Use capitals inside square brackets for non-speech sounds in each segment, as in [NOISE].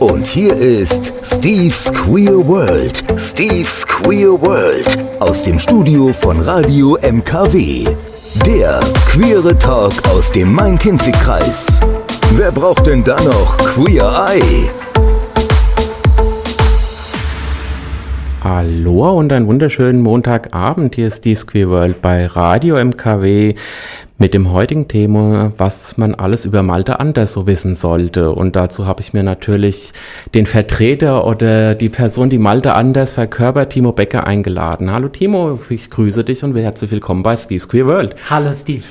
Und hier ist Steve's Queer World. Steve's Queer World. Aus dem Studio von Radio MKW. Der queere Talk aus dem Main-Kinzig-Kreis. Wer braucht denn da noch Queer Eye? Hallo und einen wunderschönen Montagabend. Hier ist Steve's Queer World bei Radio MKW mit dem heutigen Thema, was man alles über Malte Anders so wissen sollte. Und dazu habe ich mir natürlich den Vertreter oder die Person, die Malte Anders verkörpert, Timo Becker, eingeladen. Hallo Timo, ich grüße dich und herzlich willkommen bei Steve's Queer World. Hallo Steve.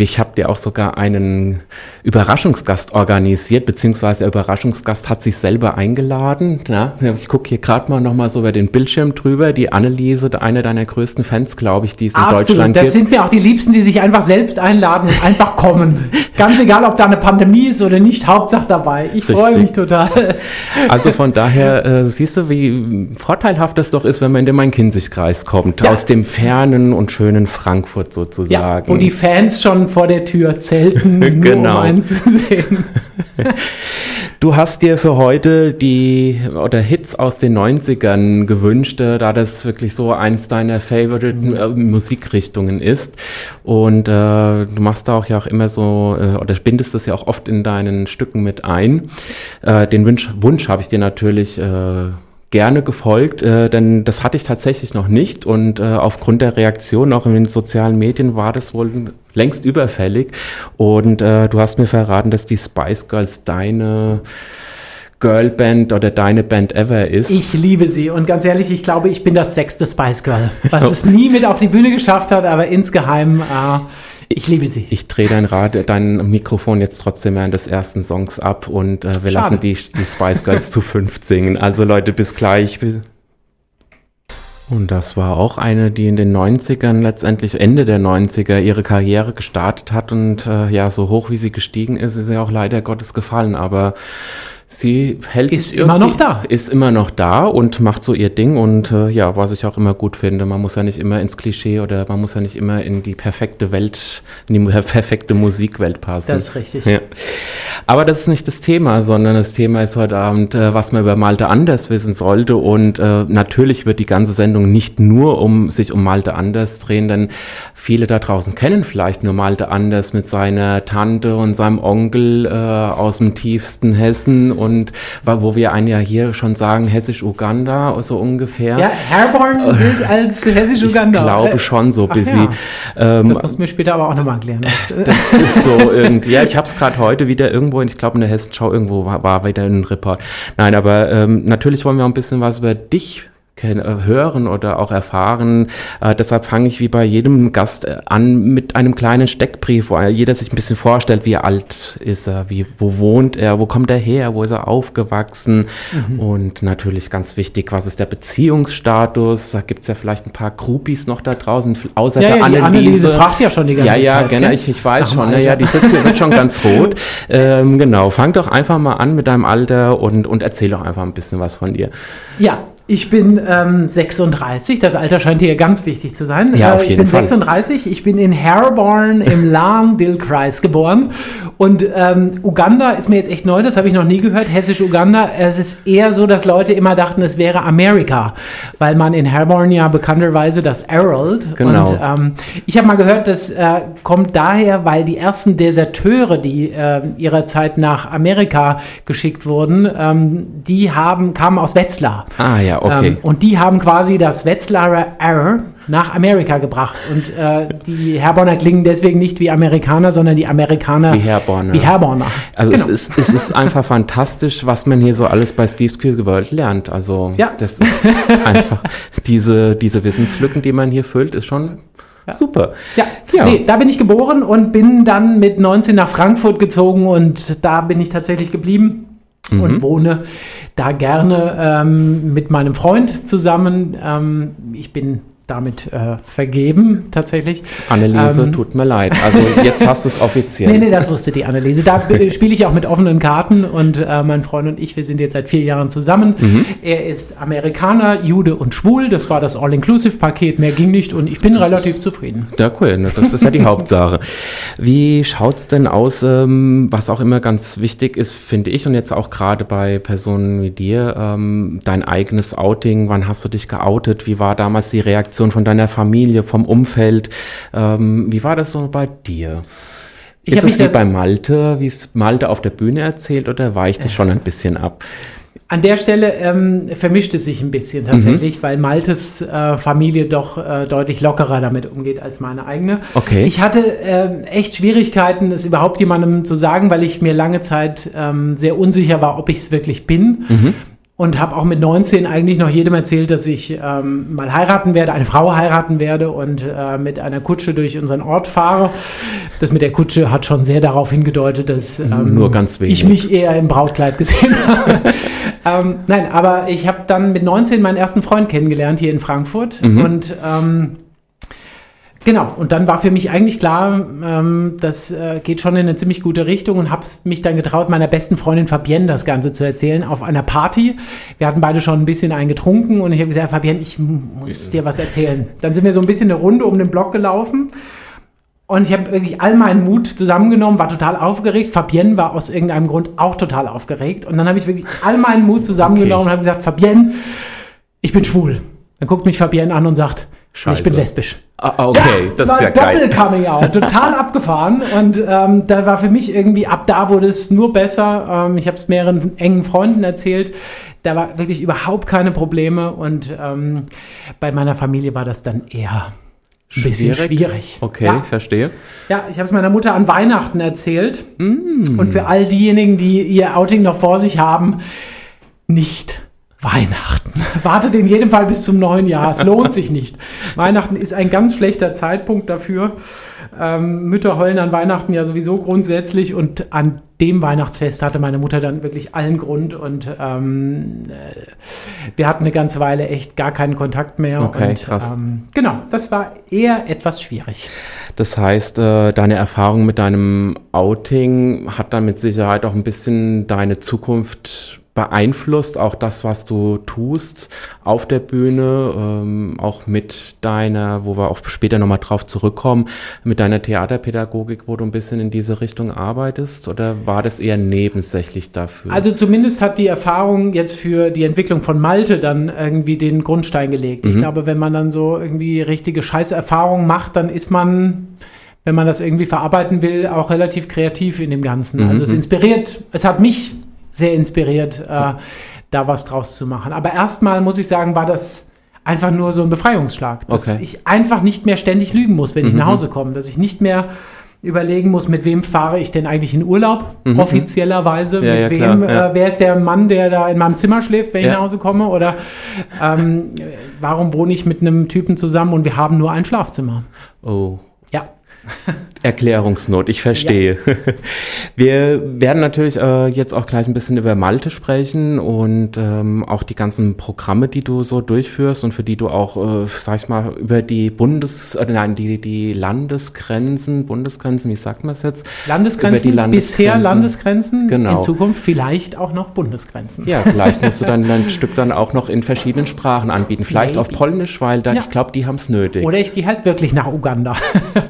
Ich habe dir auch sogar einen Überraschungsgast organisiert, beziehungsweise der Überraschungsgast hat sich selber eingeladen. Ja, ich gucke hier gerade mal nochmal so über den Bildschirm drüber. Die Anneliese, eine deiner größten Fans, glaube ich, die es in Absolut. Deutschland das gibt. sind mir auch die Liebsten, die sich einfach selbst einladen und einfach kommen. Ganz egal, ob da eine Pandemie ist oder nicht, Hauptsache dabei. Ich freue mich total. Also von daher äh, siehst du, wie vorteilhaft das doch ist, wenn man in den Main-Kinzig-Kreis kommt, Ja. aus dem fernen und schönen Frankfurt sozusagen. Ja, wo die Fans schon vor der Tür zelten, [LAUGHS] nur Genau. um einen zu sehen. [LAUGHS] Du hast dir für heute die oder Hits aus den 90ern gewünscht, äh, da das wirklich so eins deiner favorite äh, Musikrichtungen ist. Und äh, du machst da auch ja auch immer so, äh, oder bindest das ja auch oft in deinen Stücken mit ein. Äh, den Wunsch, Wunsch habe ich dir natürlich äh, gerne gefolgt, äh, denn das hatte ich tatsächlich noch nicht und äh, aufgrund der Reaktion auch in den sozialen Medien war das wohl längst überfällig und äh, du hast mir verraten, dass die Spice Girls deine Girlband oder deine Band ever ist. Ich liebe sie und ganz ehrlich, ich glaube, ich bin das sechste Spice Girl, was es nie mit auf die Bühne geschafft hat, aber insgeheim, äh, ich liebe sie. ich drehe dein, Rad, dein Mikrofon jetzt trotzdem während des ersten Songs ab und äh, wir Schade. lassen die, die Spice Girls zu fünft singen. Also Leute, bis gleich. Und das war auch eine, die in den 90ern, letztendlich Ende der 90er, ihre Karriere gestartet hat und äh, ja, so hoch wie sie gestiegen ist, ist sie auch leider Gottes gefallen, aber sie hält Ist immer noch da. Ist immer noch da und macht so ihr Ding und äh, ja, was ich auch immer gut finde, man muss ja nicht immer ins Klischee oder man muss ja nicht immer in die perfekte Welt, in die [LAUGHS] perfekte Musikwelt passen. Das ist richtig. Ja. Aber das ist nicht das Thema, sondern das Thema ist heute Abend, äh, was man über Malte Anders wissen sollte. Und äh, natürlich wird die ganze Sendung nicht nur um sich um Malte Anders drehen, denn viele da draußen kennen vielleicht nur Malte Anders mit seiner Tante und seinem Onkel äh, aus dem tiefsten Hessen und wo wir einen ja hier schon sagen, Hessisch-Uganda, so ungefähr. Ja, Herborn gilt als [LAUGHS] Hessisch-Uganda. Ich glaube schon so busy. ja. Ähm, Das musst du mir später aber auch nochmal erklären. [LAUGHS] das ist so irgendwie. Ja, ich habe es gerade heute wieder irgendwo, ich glaube in der Hessenschau irgendwo war, war wieder ein Report. Nein, aber ähm, natürlich wollen wir auch ein bisschen was über dich hören oder auch erfahren. Äh, deshalb fange ich wie bei jedem Gast äh, an mit einem kleinen Steckbrief, wo jeder sich ein bisschen vorstellt, wie alt ist er, wie, wo wohnt er, wo kommt er her, wo ist er aufgewachsen Mhm. und natürlich ganz wichtig, was ist der Beziehungsstatus? Da gibt's ja vielleicht ein paar Groupies noch da draußen, außer Ja, der ja, Anneliese. Fragt ja schon die ganze Ja, ja, Zeit, genau, ich, ich weiß dem schon. Alter. ja, die sitzt hier, wird schon ganz [LAUGHS] rot. Ähm, genau, fang doch einfach mal an mit deinem Alter und, und erzähl doch einfach ein bisschen was von dir. Ja, ich bin ähm, 36. Das Alter scheint hier ganz wichtig zu sein. Ja, auf Äh, ich jeden bin Fall. 36. Ich bin in Herborn im [LAUGHS] Lahn-Dill-Kreis geboren. Und ähm, Uganda ist mir jetzt echt neu, das habe ich noch nie gehört. Hessisch-Uganda. Es ist eher so, dass Leute immer dachten, es wäre Amerika, weil man in Herborn ja bekannterweise das Herald. Genau. Und ähm, ich habe mal gehört, das äh, kommt daher, weil die ersten Deserteure, die äh, ihrer Zeit nach Amerika geschickt wurden, ähm, die haben, kamen aus Wetzlar. Ah, ja, okay. Ähm, und die haben quasi das Wetzlarer R nach Amerika gebracht. Und äh, die Herborner klingen deswegen nicht wie Amerikaner, sondern die Amerikaner Wie Herborner. Wie Herborner. Also Genau. es, ist, es ist einfach fantastisch, was man hier so alles bei Steve's Queer World lernt. Also Ja. das ist einfach diese, diese Wissenslücken, die man hier füllt, ist schon super. Ja, Ja. Nee, da bin ich geboren und bin dann mit 19 nach Frankfurt gezogen und da bin ich tatsächlich geblieben Mhm. und wohne da gerne ähm, mit meinem Freund zusammen. Ähm, ich bin damit äh, vergeben, tatsächlich. Anneliese, ähm, tut mir leid. Also jetzt hast du es offiziell. [LAUGHS] nee, nee, das wusste die Anneliese. Da spiele ich auch mit offenen Karten und äh, mein Freund und ich, wir sind jetzt seit vier Jahren zusammen. Mhm. Er ist Amerikaner, Jude und schwul. Das war das All-Inclusive-Paket. Mehr ging nicht und ich bin das relativ ist, zufrieden. Ja, cool. Ne, das ist ja die [LAUGHS] Hauptsache. Wie schaut es denn aus, ähm, was auch immer ganz wichtig ist, finde ich, und jetzt auch gerade bei Personen wie dir, ähm, dein eigenes Outing. Wann hast du dich geoutet? Wie war damals die Reaktion? Reaktion von deiner Familie, vom Umfeld. Ähm, wie war das so bei dir? Ich ist es wie bei Malte, wie es Malte auf der Bühne erzählt oder weicht es schon ein bisschen ab? An der Stelle ähm, vermischt es sich ein bisschen tatsächlich, mhm. weil Maltes äh, Familie doch äh, deutlich lockerer damit umgeht als meine eigene. Okay. Ich hatte äh, echt Schwierigkeiten, es überhaupt jemandem zu sagen, weil ich mir lange Zeit ähm, sehr unsicher war, ob ich es wirklich bin. Mhm und habe auch mit 19 eigentlich noch jedem erzählt, dass ich ähm, mal heiraten werde, eine Frau heiraten werde und äh, mit einer Kutsche durch unseren Ort fahre. Das mit der Kutsche hat schon sehr darauf hingedeutet, dass ähm, Nur ganz ich mich eher im Brautkleid gesehen [LAUGHS] habe. ähm, nein, aber ich habe dann mit 19 meinen ersten Freund kennengelernt hier in Frankfurt mhm. und ähm, Genau, und dann war für mich eigentlich klar, ähm, das äh, geht schon in eine ziemlich gute Richtung und habe mich dann getraut, meiner besten Freundin Fabienne das Ganze zu erzählen auf einer Party. Wir hatten beide schon ein bisschen eingetrunken und ich habe gesagt, Fabienne, ich muss dir was erzählen. Dann sind wir so ein bisschen eine Runde um den Block gelaufen und ich habe wirklich all meinen Mut zusammengenommen, war total aufgeregt. Fabienne war aus irgendeinem Grund auch total aufgeregt. Und dann habe ich wirklich all meinen Mut zusammengenommen okay. und habe gesagt, Fabienne, ich bin schwul. Dann guckt mich Fabienne an und sagt, Scheiße. ich bin lesbisch. Ah, ah, okay, ja, das ist ja geil. Doppel Coming Out, total [LAUGHS] abgefahren. Und ähm, da war für mich irgendwie, ab da wurde es nur besser. Ähm, ich habe es mehreren engen Freunden erzählt. Da war wirklich überhaupt keine Probleme. Und ähm, bei meiner Familie war das dann eher ein bisschen schwierig. schwierig. Okay, ja. verstehe. Ja, ich habe es meiner Mutter an Weihnachten erzählt. Mm. Und für all diejenigen, die ihr Outing noch vor sich haben, nicht Weihnachten. [LAUGHS] Wartet in jedem Fall bis zum neuen Jahr. Es lohnt sich nicht. Weihnachten ist ein ganz schlechter Zeitpunkt dafür. Ähm, Mütter heulen an Weihnachten ja sowieso grundsätzlich und an dem Weihnachtsfest hatte meine Mutter dann wirklich allen Grund und ähm, äh, wir hatten eine ganze Weile echt gar keinen Kontakt mehr. Okay, und, krass. Ähm, genau, das war eher etwas schwierig. Das heißt, äh, deine Erfahrung mit deinem Outing hat dann mit Sicherheit auch ein bisschen deine Zukunft beeinflusst auch das, was du tust auf der Bühne, ähm, auch mit deiner, wo wir auch später nochmal drauf zurückkommen, mit deiner Theaterpädagogik, wo du ein bisschen in diese Richtung arbeitest oder war das eher nebensächlich dafür? Also zumindest hat die Erfahrung jetzt für die Entwicklung von Malte dann irgendwie den Grundstein gelegt. Mhm. Ich glaube, wenn man dann so irgendwie richtige Scheißerfahrungen macht, dann ist man wenn man das irgendwie verarbeiten will, auch relativ kreativ in dem Ganzen. Mhm. Also es inspiriert, es hat mich sehr inspiriert, äh, da was draus zu machen. Aber erstmal muss ich sagen, war das einfach nur so ein Befreiungsschlag, dass okay. ich einfach nicht mehr ständig lügen muss, wenn ich mhm. nach Hause komme, dass ich nicht mehr überlegen muss, mit wem fahre ich denn eigentlich in Urlaub, mhm. offiziellerweise, ja, mit ja, wem, ja. äh, wer ist der Mann, der da in meinem Zimmer schläft, wenn ich nach Hause komme, oder ähm, warum wohne ich mit einem Typen zusammen und wir haben nur ein Schlafzimmer. Oh. Ja. [LAUGHS] Erklärungsnot, ich verstehe. Ja. [LAUGHS] Wir werden natürlich äh, jetzt auch gleich ein bisschen über Malte sprechen und ähm, auch die ganzen Programme, die du so durchführst und für die du auch, äh, sag ich mal, über die Bundes-, äh, nein, die, die Landesgrenzen, Bundesgrenzen, wie sagt man es jetzt? Landesgrenzen, Landesgrenzen, bisher Landesgrenzen, genau. in Zukunft vielleicht auch noch Bundesgrenzen. Ja, vielleicht musst du dann [LAUGHS] ein Stück dann auch noch in verschiedenen Sprachen anbieten, vielleicht Maybe. auf Polnisch, weil da, ja. ich glaube, die haben es nötig. Oder ich gehe halt wirklich nach Uganda.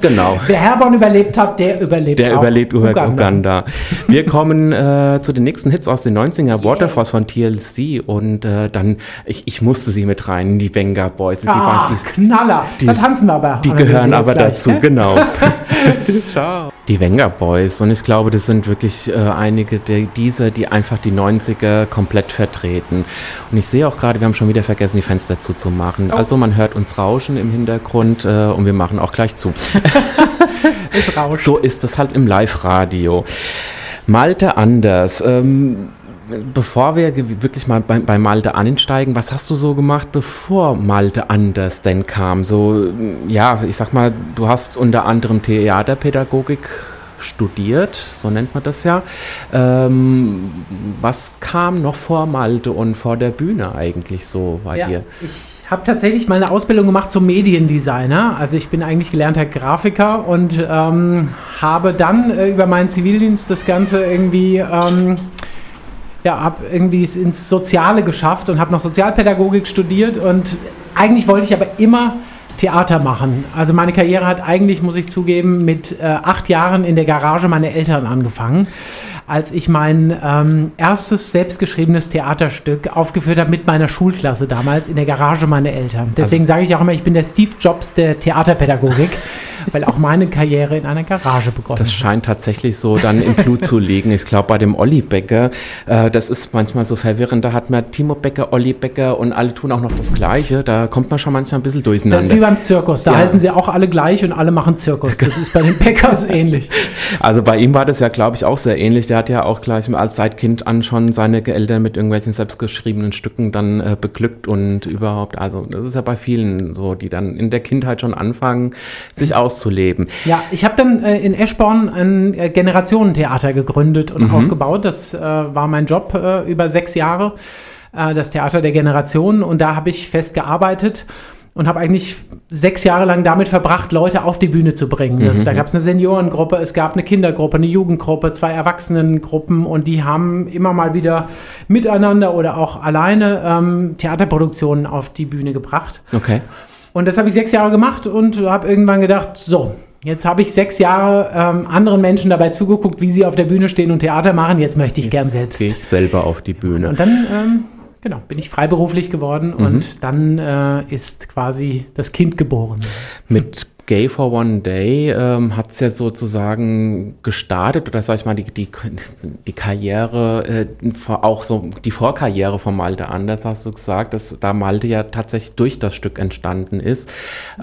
Genau. Wer Herborn überlebt hat, der überlebt Der überlebt Uganda. Uganda. Wir kommen äh, zu den nächsten Hits aus den 90er, yeah. Waterfalls von TLC und äh, dann, ich, ich musste sie mit rein, die Venga Boys. Die ah, waren, die, Knaller, die, da tanzen wir aber. Die gehören aber gleich, dazu, ne? genau. [LAUGHS] Ciao. Die Venga Boys und ich glaube, das sind wirklich äh, einige der, dieser, die einfach die 90er komplett vertreten. Und ich sehe auch gerade, wir haben schon wieder vergessen, die Fenster zuzumachen. Oh. Also man hört uns rauschen im Hintergrund äh, und wir machen auch gleich zu. [LAUGHS] es rauscht. So ist das halt im Live-Radio. Malte Anders, ähm, bevor wir wirklich mal bei, bei, Malte ansteigen, was hast du so gemacht, bevor Malte Anders denn kam? So, ja, ich sag mal, du hast unter anderem Theaterpädagogik studiert, so nennt man das ja. Ähm, was kam noch vor Malte und vor der Bühne eigentlich so bei ja, dir? Ich habe tatsächlich mal eine Ausbildung gemacht zum Mediendesigner. Also ich bin eigentlich gelernter Grafiker und ähm, habe dann äh, über meinen Zivildienst das Ganze irgendwie, ähm, ja, habe irgendwie es ins Soziale geschafft und habe noch Sozialpädagogik studiert und eigentlich wollte ich aber immer Theater machen. Also meine Karriere hat eigentlich, muss ich zugeben, mit äh, acht Jahren in der Garage meiner Eltern angefangen als ich mein ähm, erstes selbstgeschriebenes Theaterstück aufgeführt habe mit meiner Schulklasse damals in der Garage meiner Eltern. Deswegen also, sage ich auch immer, ich bin der Steve Jobs der Theaterpädagogik, weil auch meine Karriere in einer Garage begonnen hat. Das scheint tatsächlich so dann im Blut zu liegen. Ich glaube, bei dem Olli Becker, äh, das ist manchmal so verwirrend. Da hat man Timo Becker, Olli Becker und alle tun auch noch das Gleiche. Da kommt man schon manchmal ein bisschen durcheinander. Das ist wie beim Zirkus. Da ja. heißen sie auch alle gleich und alle machen Zirkus. Das ist bei den [LAUGHS] Beckers ähnlich. Also bei ihm war das ja, glaube ich, auch sehr ähnlich. Der hat ja auch gleich als Zeitkind an schon seine Eltern mit irgendwelchen selbstgeschriebenen Stücken dann äh, beglückt und überhaupt, also das ist ja bei vielen so, die dann in der Kindheit schon anfangen, sich auszuleben. Ja, ich habe dann äh, in Eschborn ein äh, Generationentheater gegründet und mhm. aufgebaut. Das äh, war mein Job äh, über sechs Jahre, äh, das Theater der Generationen und da habe ich fest gearbeitet und habe eigentlich sechs Jahre lang damit verbracht, Leute auf die Bühne zu bringen. Das, mhm. Da gab es eine Seniorengruppe, es gab eine Kindergruppe, eine Jugendgruppe, zwei Erwachsenengruppen und die haben immer mal wieder miteinander oder auch alleine ähm, Theaterproduktionen auf die Bühne gebracht. Okay. Und das habe ich sechs Jahre gemacht und habe irgendwann gedacht, so, Jetzt habe ich sechs Jahre ähm, anderen Menschen dabei zugeguckt, wie sie auf der Bühne stehen und Theater machen. Jetzt möchte ich Jetzt gern selbst. Gehe ich selber auf die Bühne. Und dann ähm, Genau, bin ich freiberuflich geworden mhm. und dann äh, ist quasi das Kind geboren. Mit Gay for One Day ähm, hat es ja sozusagen gestartet oder sag ich mal die, die, die Karriere, äh, auch so die Vorkarriere von Malte Anders, hast du gesagt, dass da Malte ja tatsächlich durch das Stück entstanden ist.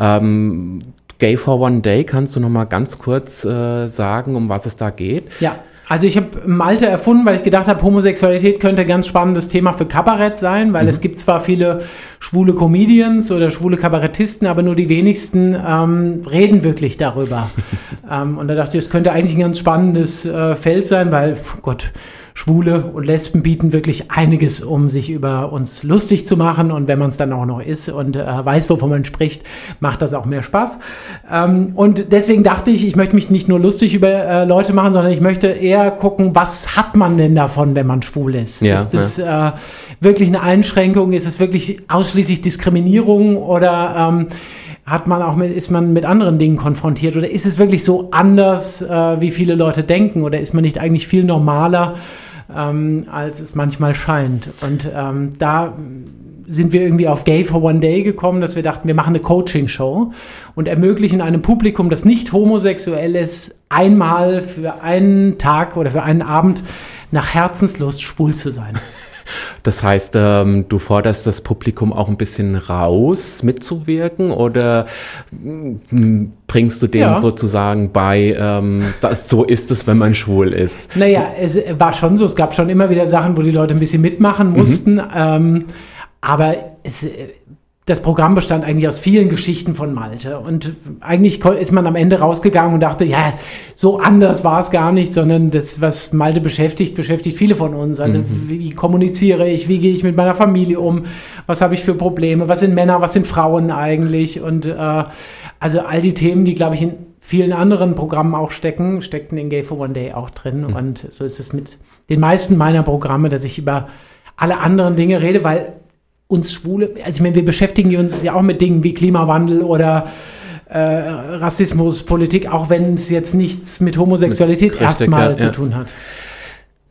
Ähm, Gay for One Day, kannst du noch mal ganz kurz äh, sagen, um was es da geht? Ja, also ich habe Malte erfunden, weil ich gedacht habe, Homosexualität könnte ein ganz spannendes Thema für Kabarett sein, weil mhm. es gibt zwar viele schwule Comedians oder schwule Kabarettisten, aber nur die wenigsten ähm, reden wirklich darüber. [LAUGHS] ähm, und da dachte ich, es könnte eigentlich ein ganz spannendes äh, Feld sein, weil, Gott, Schwule und Lesben bieten wirklich einiges, um sich über uns lustig zu machen. Und wenn man es dann auch noch ist und äh, weiß, wovon man spricht, macht das auch mehr Spaß. Ähm, und deswegen dachte ich, ich möchte mich nicht nur lustig über äh, Leute machen, sondern ich möchte eher gucken, was hat man denn davon, wenn man schwul ist? Ja, ist es ja. äh, wirklich eine Einschränkung? Ist es wirklich ausschließlich Diskriminierung oder ähm, hat man auch mit, ist man mit anderen Dingen konfrontiert oder ist es wirklich so anders, äh, wie viele Leute denken oder ist man nicht eigentlich viel normaler? Ähm, als es manchmal scheint. Und ähm, da sind wir irgendwie auf Gay for One Day gekommen, dass wir dachten, wir machen eine Coaching-Show und ermöglichen einem Publikum, das nicht homosexuell ist, einmal für einen Tag oder für einen Abend nach Herzenslust schwul zu sein. Das heißt, ähm, du forderst das Publikum auch ein bisschen raus, mitzuwirken oder mm, bringst du denen ja. sozusagen bei, ähm, dass so ist es, wenn man schwul ist? Naja, es war schon so, es gab schon immer wieder Sachen, wo die Leute ein bisschen mitmachen mussten, mhm. ähm, aber es das Programm bestand eigentlich aus vielen Geschichten von Malte. Und eigentlich ist man am Ende rausgegangen und dachte, ja, so anders war es gar nicht, sondern das, was Malte beschäftigt, beschäftigt viele von uns. Also mhm. wie kommuniziere ich, wie gehe ich mit meiner Familie um, was habe ich für Probleme, was sind Männer, was sind Frauen eigentlich. Und äh, also all die Themen, die, glaube ich, in vielen anderen Programmen auch stecken, steckten in Gay for One Day auch drin. Mhm. Und so ist es mit den meisten meiner Programme, dass ich über alle anderen Dinge rede, weil uns Schwule, also ich meine, wir beschäftigen uns ja auch mit Dingen wie Klimawandel oder äh, Rassismus, Politik, auch wenn es jetzt nichts mit Homosexualität mit erstmal ja, zu tun hat.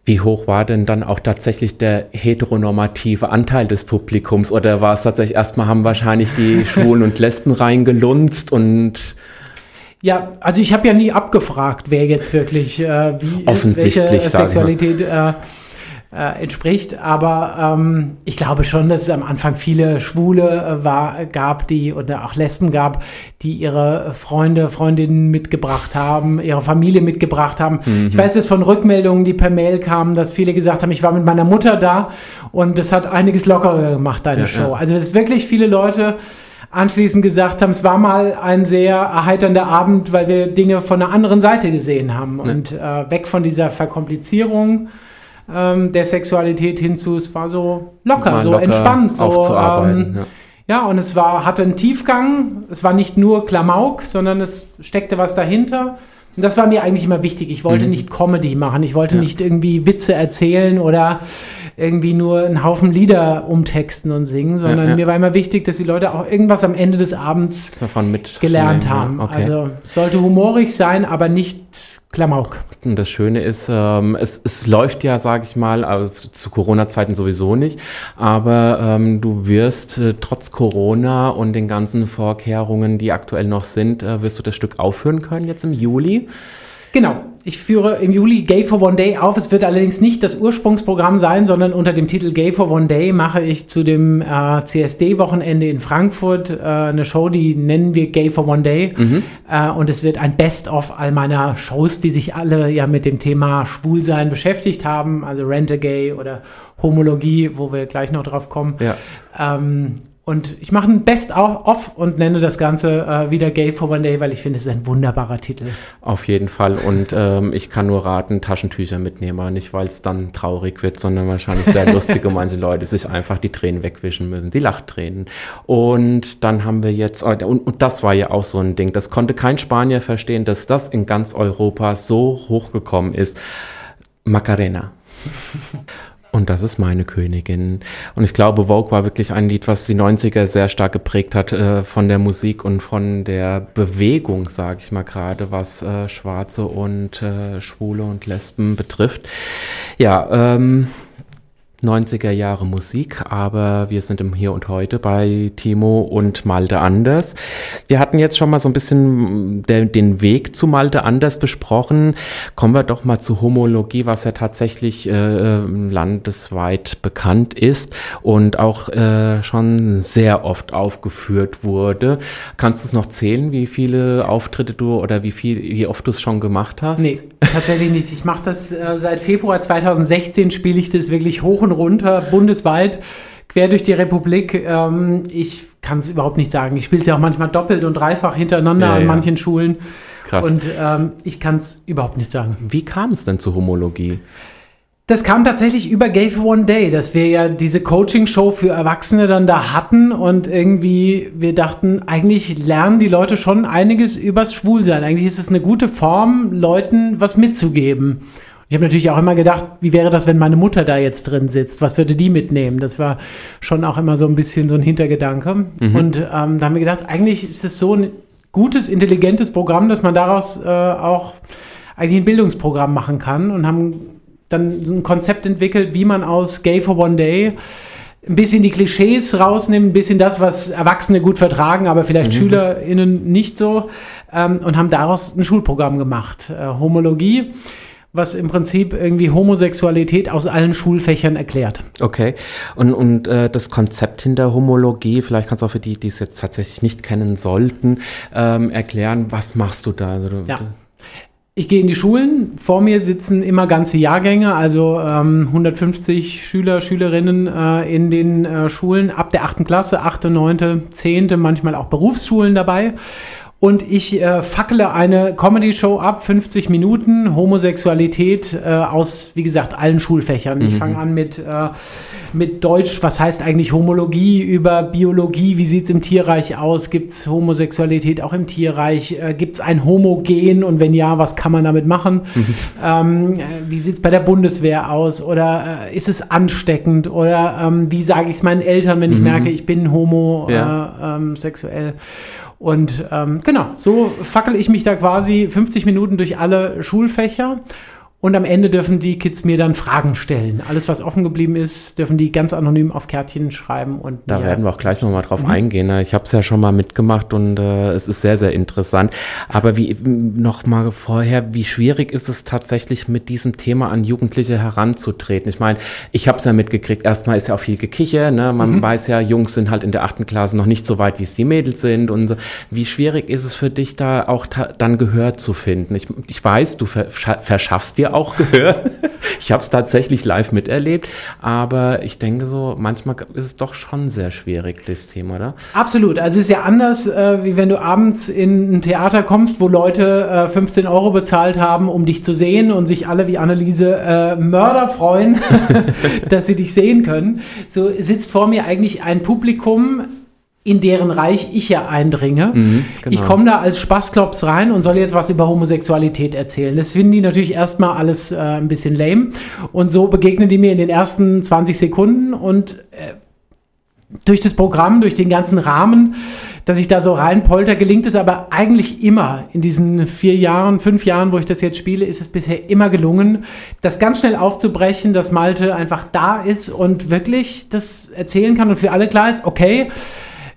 Wie hoch war denn dann auch tatsächlich der heteronormative Anteil des Publikums? Oder war es tatsächlich erstmal, haben wahrscheinlich die [LAUGHS] Schwulen und Lesben reingelunzt und ja, also ich habe ja nie abgefragt, wer jetzt wirklich äh, wie ist, welche Sexualität äh, äh, entspricht. Aber ähm, ich glaube schon, dass es am Anfang viele Schwule äh, war, gab, die oder auch Lesben gab, die ihre Freunde, Freundinnen mitgebracht haben, ihre Familie mitgebracht haben. Mhm. Ich weiß es von Rückmeldungen, die per Mail kamen, dass viele gesagt haben, ich war mit meiner Mutter da und das hat einiges lockerer gemacht, deine ja, Show. Ja. Also es wirklich viele Leute anschließend gesagt haben, es war mal ein sehr erheiternder Abend, weil wir Dinge von einer anderen Seite gesehen haben ja. und äh, weg von dieser Verkomplizierung ähm, der Sexualität hinzu. Es war so locker, so locker entspannt, so aufzuarbeiten. Ähm, ja. Ja, und es war, hatte einen Tiefgang. Es war nicht nur Klamauk, sondern es steckte was dahinter. Und das war mir eigentlich immer wichtig. Ich wollte Mhm. nicht Comedy machen. Ich wollte Ja. nicht irgendwie Witze erzählen oder irgendwie nur einen Haufen Lieder umtexten und singen, sondern ja. mir war immer wichtig, dass die Leute auch irgendwas am Ende des Abends Davon mit gelernt Ja, haben. Okay. Also es sollte humorig sein, aber nicht Klamauk. Das Schöne ist, ähm, es, es läuft ja, sage ich mal, also zu Corona-Zeiten sowieso nicht, aber ähm, du wirst äh, trotz Corona und den ganzen Vorkehrungen, die aktuell noch sind, äh, wirst du das Stück aufführen können jetzt im Juli. Genau. Ich führe im Juli Gay for One Day auf. Es wird allerdings nicht das Ursprungsprogramm sein, sondern unter dem Titel Gay for One Day mache ich zu dem äh, CSD-Wochenende in Frankfurt äh, eine Show, die nennen wir Gay for One Day. Äh, und es wird ein Best-of all meiner Shows, die sich alle ja mit dem Thema Schwulsein beschäftigt haben, also Rent-A-Gay oder Homologie, wo wir gleich noch drauf kommen. Ja. Ähm, und ich mache ein Best-of und nenne das Ganze äh, wieder Gay for One Day, weil ich finde, es ist ein wunderbarer Titel. Auf jeden Fall. Und ähm, ich kann nur raten, Taschentücher mitnehmen, nicht, weil es dann traurig wird, sondern wahrscheinlich sehr lustig und [LAUGHS] manche Leute sich einfach die Tränen wegwischen müssen, die Lachtränen. Und dann haben wir jetzt, und, und das war ja auch so ein Ding, das konnte kein Spanier verstehen, dass das in ganz Europa so hochgekommen ist. Macarena. [LAUGHS] Und das ist meine Königin. Und ich glaube, Vogue war wirklich ein Lied, was die 90er sehr stark geprägt hat äh, von der Musik und von der Bewegung, sage ich mal gerade, was äh, Schwarze und äh, Schwule und Lesben betrifft. Ja, ähm, 90er Jahre Musik, aber wir sind im Hier und Heute bei Timo und Malte Anders. Wir hatten jetzt schon mal so ein bisschen der, den Weg zu Malte Anders besprochen. Kommen wir doch mal zu Homologie, was ja tatsächlich äh, landesweit bekannt ist und auch äh, schon sehr oft aufgeführt wurde. Kannst du es noch zählen, wie viele Auftritte du oder wie viel, wie oft du es schon gemacht hast? Nee, tatsächlich nicht. Ich mache das äh, seit Februar 2016, spiele ich das wirklich hoch und runter, bundesweit, quer durch die Republik. Ähm, ich kann es überhaupt nicht sagen. Ich spiele es ja auch manchmal doppelt und dreifach hintereinander Ja, an ja. manchen Schulen. Krass. Und ähm, ich kann es überhaupt nicht sagen. wie kam es denn zu Homologie? Das kam tatsächlich über for One Day, dass wir ja diese Coaching-Show für Erwachsene dann da hatten und irgendwie wir dachten, eigentlich lernen die Leute schon einiges übers Schwulsein. Eigentlich ist es eine gute Form, Leuten was mitzugeben. Ich habe natürlich auch immer gedacht, wie wäre das, wenn meine Mutter da jetzt drin sitzt? Was würde die mitnehmen? Das war schon auch immer so ein bisschen so ein Hintergedanke. Und ähm, da haben wir gedacht, eigentlich ist es so ein gutes, intelligentes Programm, dass man daraus äh, auch eigentlich ein Bildungsprogramm machen kann und haben dann so ein Konzept entwickelt, wie man aus Gay for One Day ein bisschen die Klischees rausnimmt, ein bisschen das, was Erwachsene gut vertragen, aber vielleicht SchülerInnen nicht so, ähm, und haben daraus ein Schulprogramm gemacht. Äh, Homologie, was im Prinzip irgendwie Homosexualität aus allen Schulfächern erklärt. Okay. Und, und äh, das Konzept hinter Homologie, vielleicht kannst du auch für die, die es jetzt tatsächlich nicht kennen sollten, ähm, erklären, was machst du da? Also, du, Ja. Ich gehe in die Schulen. Vor mir sitzen immer ganze Jahrgänge, also ähm, 150 Schüler, Schülerinnen äh, in den äh, Schulen ab der 8. Klasse, 8., 9., 10., manchmal auch Berufsschulen dabei. Und ich äh, fackele eine Comedy-Show ab, 50 Minuten, Homosexualität äh, aus, wie gesagt, allen Schulfächern. Ich fange an mit, äh, mit Deutsch, was heißt eigentlich Homologie, über Biologie, wie sieht's im Tierreich aus, gibt's Homosexualität auch im Tierreich, äh, gibt's ein Homogen? Und wenn ja, was kann man damit machen? [LAUGHS] Ähm, äh, wie sieht's bei der Bundeswehr aus? Oder äh, ist es ansteckend? Oder ähm, wie sage ich es meinen Eltern, wenn ich merke, ich bin homo Ja. äh, ähm? Und ähm, genau, so fackel ich mich da quasi 50 Minuten durch alle Schulfächer. Und am Ende dürfen die Kids mir dann Fragen stellen. Alles, was offen geblieben ist, dürfen die ganz anonym auf Kärtchen schreiben. Und Da werden wir auch gleich nochmal drauf Mhm. eingehen. Ich habe es ja schon mal mitgemacht und äh, es ist sehr, sehr interessant. Aber wie noch mal vorher, wie schwierig ist es tatsächlich mit diesem Thema an Jugendliche heranzutreten? Ich meine, ich habe es ja mitgekriegt, erstmal ist ja auch viel Gekicher, ne? Man Mhm. weiß ja, Jungs sind halt in der achten Klasse noch nicht so weit, wie es die Mädels sind. Und so. wie schwierig ist es für dich, da auch dann Gehör zu finden? Ich, ich weiß, du verscha- verschaffst dir auch Gehör. [LAUGHS] ich habe es tatsächlich live miterlebt, aber ich denke so, manchmal ist es doch schon sehr schwierig, das Thema, oder? Absolut. Also es ist ja anders, äh, wie wenn du abends in ein Theater kommst, wo Leute äh, 15 Euro bezahlt haben, um dich zu sehen und sich alle wie Anneliese äh, Mörder freuen, [LAUGHS] dass sie dich sehen können. So sitzt vor mir eigentlich ein Publikum, in deren Reich ich ja eindringe. Mhm, genau. Ich komme da als Spaßklops rein und soll jetzt was über Homosexualität erzählen. Das finden die natürlich erstmal alles äh, ein bisschen lame. Und so begegnen die mir in den ersten 20 Sekunden und äh, durch das Programm, durch den ganzen Rahmen, dass ich da so reinpolter, gelingt es aber eigentlich immer in diesen vier Jahren, fünf Jahren, wo ich das jetzt spiele, ist es bisher immer gelungen, das ganz schnell aufzubrechen, dass Malte einfach da ist und wirklich das erzählen kann und für alle klar ist, okay,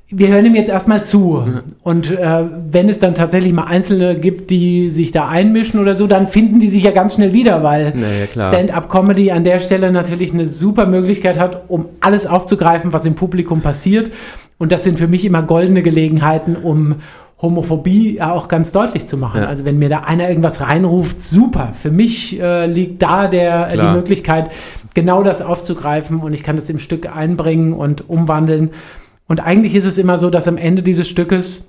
wir hören ihm jetzt erstmal zu. Und äh, wenn es dann tatsächlich mal Einzelne gibt, die sich da einmischen oder so, dann finden die sich ja ganz schnell wieder, weil Naja. Stand-up-Comedy an der Stelle natürlich eine super Möglichkeit hat, um alles aufzugreifen, was im Publikum passiert. Und das sind für mich immer goldene Gelegenheiten, um Homophobie ja auch ganz deutlich zu machen. Ja. Also wenn mir da einer irgendwas reinruft, super. Für mich äh, liegt da der, Klar. die Möglichkeit, genau das aufzugreifen und ich kann das im Stück einbringen und umwandeln. Und eigentlich ist es immer so, dass am Ende dieses Stückes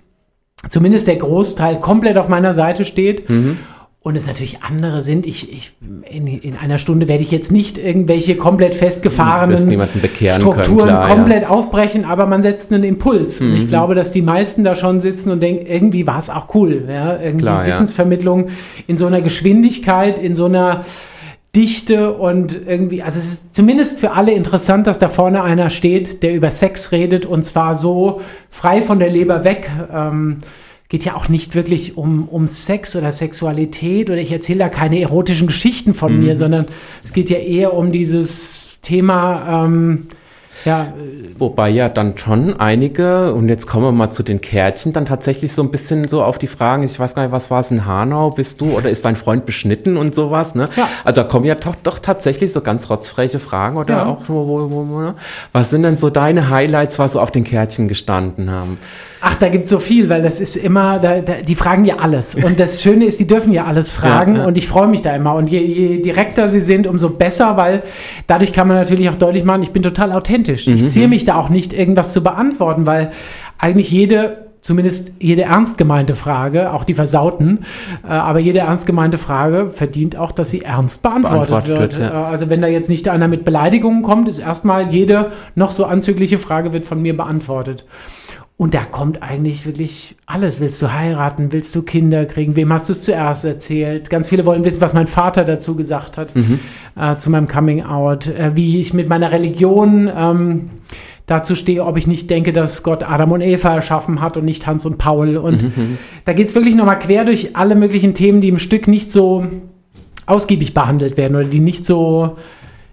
zumindest der Großteil komplett auf meiner Seite steht. Mhm. Und es natürlich andere sind. Ich, ich, in, in einer Stunde werde ich jetzt nicht irgendwelche komplett festgefahrenen Strukturen können, klar, komplett aufbrechen, aber man setzt einen Impuls. Und Mhm. ich glaube, dass die meisten da schon sitzen und denken, irgendwie war es auch cool. Ja? Irgendwie Klar, ja. Wissensvermittlung in so einer Geschwindigkeit, in so einer Dichte und irgendwie, also es ist zumindest für alle interessant, dass da vorne einer steht, der über Sex redet und zwar so frei von der Leber weg. Ähm, geht ja auch nicht wirklich um, um Sex oder Sexualität oder ich erzähle da keine erotischen Geschichten von Mhm. mir, sondern es geht ja eher um dieses Thema, ähm, ja, Wobei ja dann schon einige, und jetzt kommen wir mal zu den Kärtchen, dann tatsächlich so ein bisschen so auf die Fragen, ich weiß gar nicht, was war es in Hanau, bist du oder ist dein Freund beschnitten und sowas, ne? Ja. Also da kommen ja doch, doch tatsächlich so ganz rotzfreche Fragen oder Ja. auch, wo, wo, wo, ne? Was sind denn so deine Highlights, was so auf den Kärtchen gestanden haben? Ach, da gibt's so viel, weil das ist immer, da, da, die fragen ja alles. Und das [LAUGHS] Schöne ist, die dürfen ja alles fragen Ja, ja. und ich freue mich da immer. Und je, je direkter sie sind, umso besser, weil dadurch kann man natürlich auch deutlich machen, ich bin total authentisch. Mhm, Ich ziehe mich da auch nicht, irgendwas zu beantworten, weil eigentlich jede zumindest jede ernst gemeinte Frage, auch die versauten, äh, aber jede ernst gemeinte Frage verdient auch, dass sie ernst beantwortet, Beantwortet wird. wird, ja. Äh, Also wenn da jetzt nicht einer mit Beleidigungen kommt, ist erstmal jede noch so anzügliche Frage wird von mir beantwortet. Und da kommt eigentlich wirklich alles. Willst du heiraten? Willst du Kinder kriegen? Wem hast du es zuerst erzählt? Ganz viele wollen wissen, was mein Vater dazu gesagt hat, äh, zu meinem Coming Out, äh, wie ich mit meiner Religion ähm, dazu stehe, ob ich nicht denke, dass Gott Adam und Eva erschaffen hat und nicht Hans und Paul. Und da geht es wirklich nochmal quer durch alle möglichen Themen, die im Stück nicht so ausgiebig behandelt werden oder die nicht so,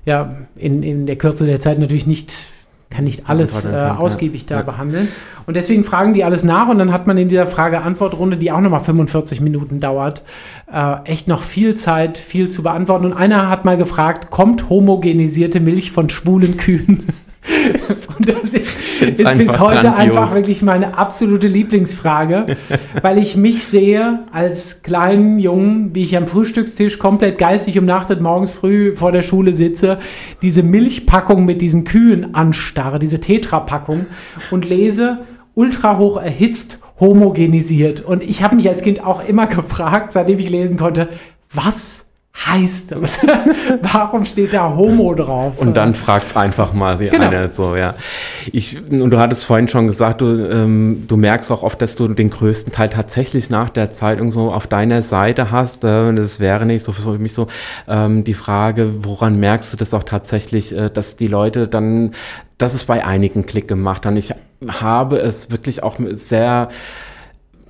ja, in, in der Kürze der Zeit natürlich nicht, kann nicht alles äh, ausgiebig da Ja. behandeln. Und deswegen fragen die alles nach und dann hat man in dieser Frage-Antwort-Runde, die auch nochmal 45 Minuten dauert, äh, echt noch viel Zeit, viel zu beantworten. Und einer hat mal gefragt, kommt homogenisierte Milch von schwulen Kühen? [LAUGHS] das ist, bis heute grandios. einfach wirklich meine absolute Lieblingsfrage, [LAUGHS] weil ich mich sehe als kleinen Jungen, wie ich am Frühstückstisch komplett geistig umnachtet morgens früh vor der Schule sitze, diese Milchpackung mit diesen Kühen anstarre, diese Tetra-Packung und lese ultra hoch erhitzt homogenisiert. Und ich habe mich als Kind auch immer [LAUGHS] gefragt, seitdem ich lesen konnte, was heißt das? [LAUGHS] Warum steht da Homo drauf? Und dann fragt's einfach mal die Genau. eine so, ja. Ich, und du hattest vorhin schon gesagt, du, ähm, du merkst auch oft, dass du den größten Teil tatsächlich nach der Zeitung so auf deiner Seite hast. Äh, das wäre nicht so für mich so ähm, die Frage, woran merkst du das auch tatsächlich, äh, dass die Leute dann, dass es bei einigen Klick gemacht haben. Ich habe es wirklich auch sehr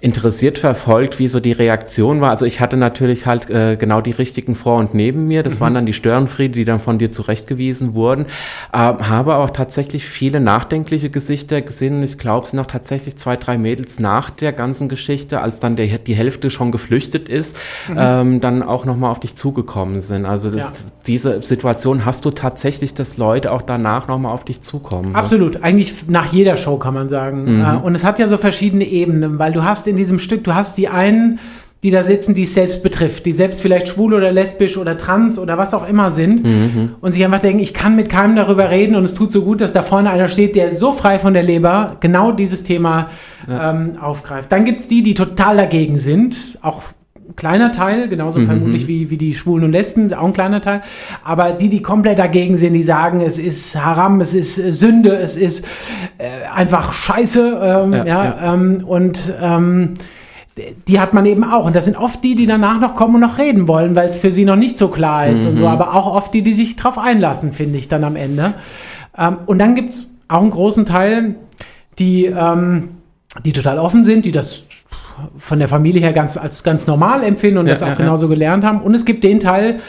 interessiert verfolgt, wie so die Reaktion war. Also ich hatte natürlich halt äh, genau die richtigen vor und neben mir. Das waren dann die Störenfriede, die dann von dir zurechtgewiesen wurden. Ähm, habe auch tatsächlich viele nachdenkliche Gesichter gesehen. Ich glaube, es sind noch tatsächlich zwei, drei Mädels nach der ganzen Geschichte, als dann der, die Hälfte schon geflüchtet ist, ähm, dann auch nochmal auf dich zugekommen sind. Also das, Ja. diese Situation hast du tatsächlich, dass Leute auch danach nochmal auf dich zukommen. Absolut, eigentlich nach jeder Show kann man sagen. Äh, Und es hat ja so verschiedene Ebenen, weil du hast in diesem Stück, du hast die einen, die da sitzen, die es selbst betrifft, die selbst vielleicht schwul oder lesbisch oder trans oder was auch immer sind und sich einfach denken, ich kann mit keinem darüber reden und es tut so gut, dass da vorne einer steht, der so frei von der Leber genau dieses Thema ähm, aufgreift. Dann gibt's die, die total dagegen sind, auch kleiner Teil, genauso Mhm. vermutlich wie, wie die Schwulen und Lesben, auch ein kleiner Teil. Aber die, die komplett dagegen sind, die sagen, es ist Haram, es ist äh, Sünde, es ist äh, einfach Scheiße. Ähm, Ja, ja, ja. Ähm, und ähm, die hat man eben auch. Und das sind oft die, die danach noch kommen und noch reden wollen, weil es für sie noch nicht so klar ist Mhm. und so. Aber auch oft die, die sich drauf einlassen, finde ich dann am Ende. Ähm, und dann gibt es auch einen großen Teil, die, ähm, die total offen sind, die das von der Familie her ganz, als ganz normal empfinden und Ja, das auch ja, ja. genauso gelernt haben. Und es gibt den Teil,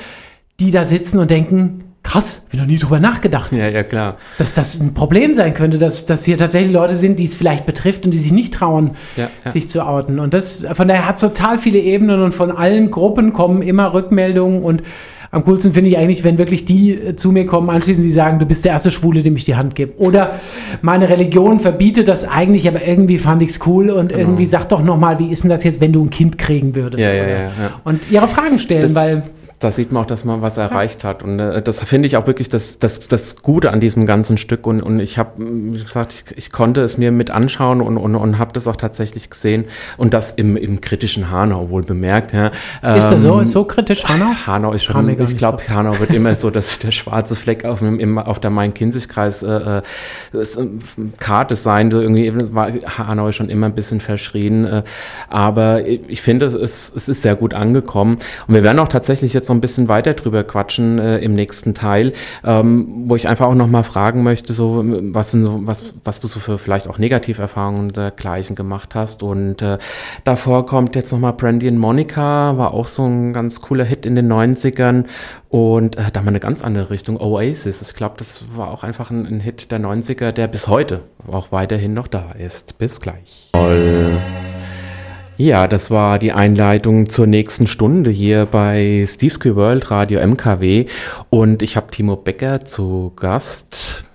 die da sitzen und denken, krass, ich noch nie drüber nachgedacht Ja, ja, klar. dass das ein Problem sein könnte, dass, dass hier tatsächlich Leute sind, die es vielleicht betrifft und die sich nicht trauen, Ja, ja. sich zu outen. Und das, von daher hat es total viele Ebenen und von allen Gruppen kommen immer Rückmeldungen und am coolsten finde ich eigentlich, wenn wirklich die äh, zu mir kommen, anschließend die sagen, du bist der erste Schwule, dem ich die Hand gebe. Oder meine Religion verbietet das eigentlich, aber irgendwie fand ich es cool und irgendwie sag doch nochmal, wie ist denn das jetzt, wenn du ein Kind kriegen würdest? Ja, ja, ja, ja. Und ihre Fragen stellen, weil da sieht man auch, dass man was erreicht hat. Und äh, das finde ich auch wirklich das, das, das Gute an diesem ganzen Stück. Und, und ich habe, wie gesagt, ich, ich konnte es mir mit anschauen und, und, und habe das auch tatsächlich gesehen. Und das im, im kritischen Hanau wohl bemerkt. Ja. ist das so, Ähm, so kritisch, Hanau? Hanau ist schon, ich glaube, so. Hanau wird immer so, dass der schwarze Fleck auf, dem, im, auf der Main-Kinzig-Kreis äh, äh, äh, sein. So irgendwie war Hanau ist schon immer ein bisschen verschrien. Äh, aber ich finde, es es ist sehr gut angekommen. Und wir werden auch tatsächlich jetzt noch ein bisschen weiter drüber quatschen äh, im nächsten Teil, ähm, wo ich einfach auch noch mal fragen möchte, so was, sind so, was, was du so für vielleicht auch Negativerfahrungen dergleichen gemacht hast. Und äh, davor kommt jetzt noch mal Brandy and Monica, war auch so ein ganz cooler Hit in den 90ern. Und äh, da mal eine ganz andere Richtung, Oasis. Ich glaube, das war auch einfach ein, ein Hit der 90er, der bis heute auch weiterhin noch da ist. Bis gleich. Ja, das war die Einleitung zur nächsten Stunde hier bei Steve's World Radio MKW. Und ich habe Timo Becker zu Gast.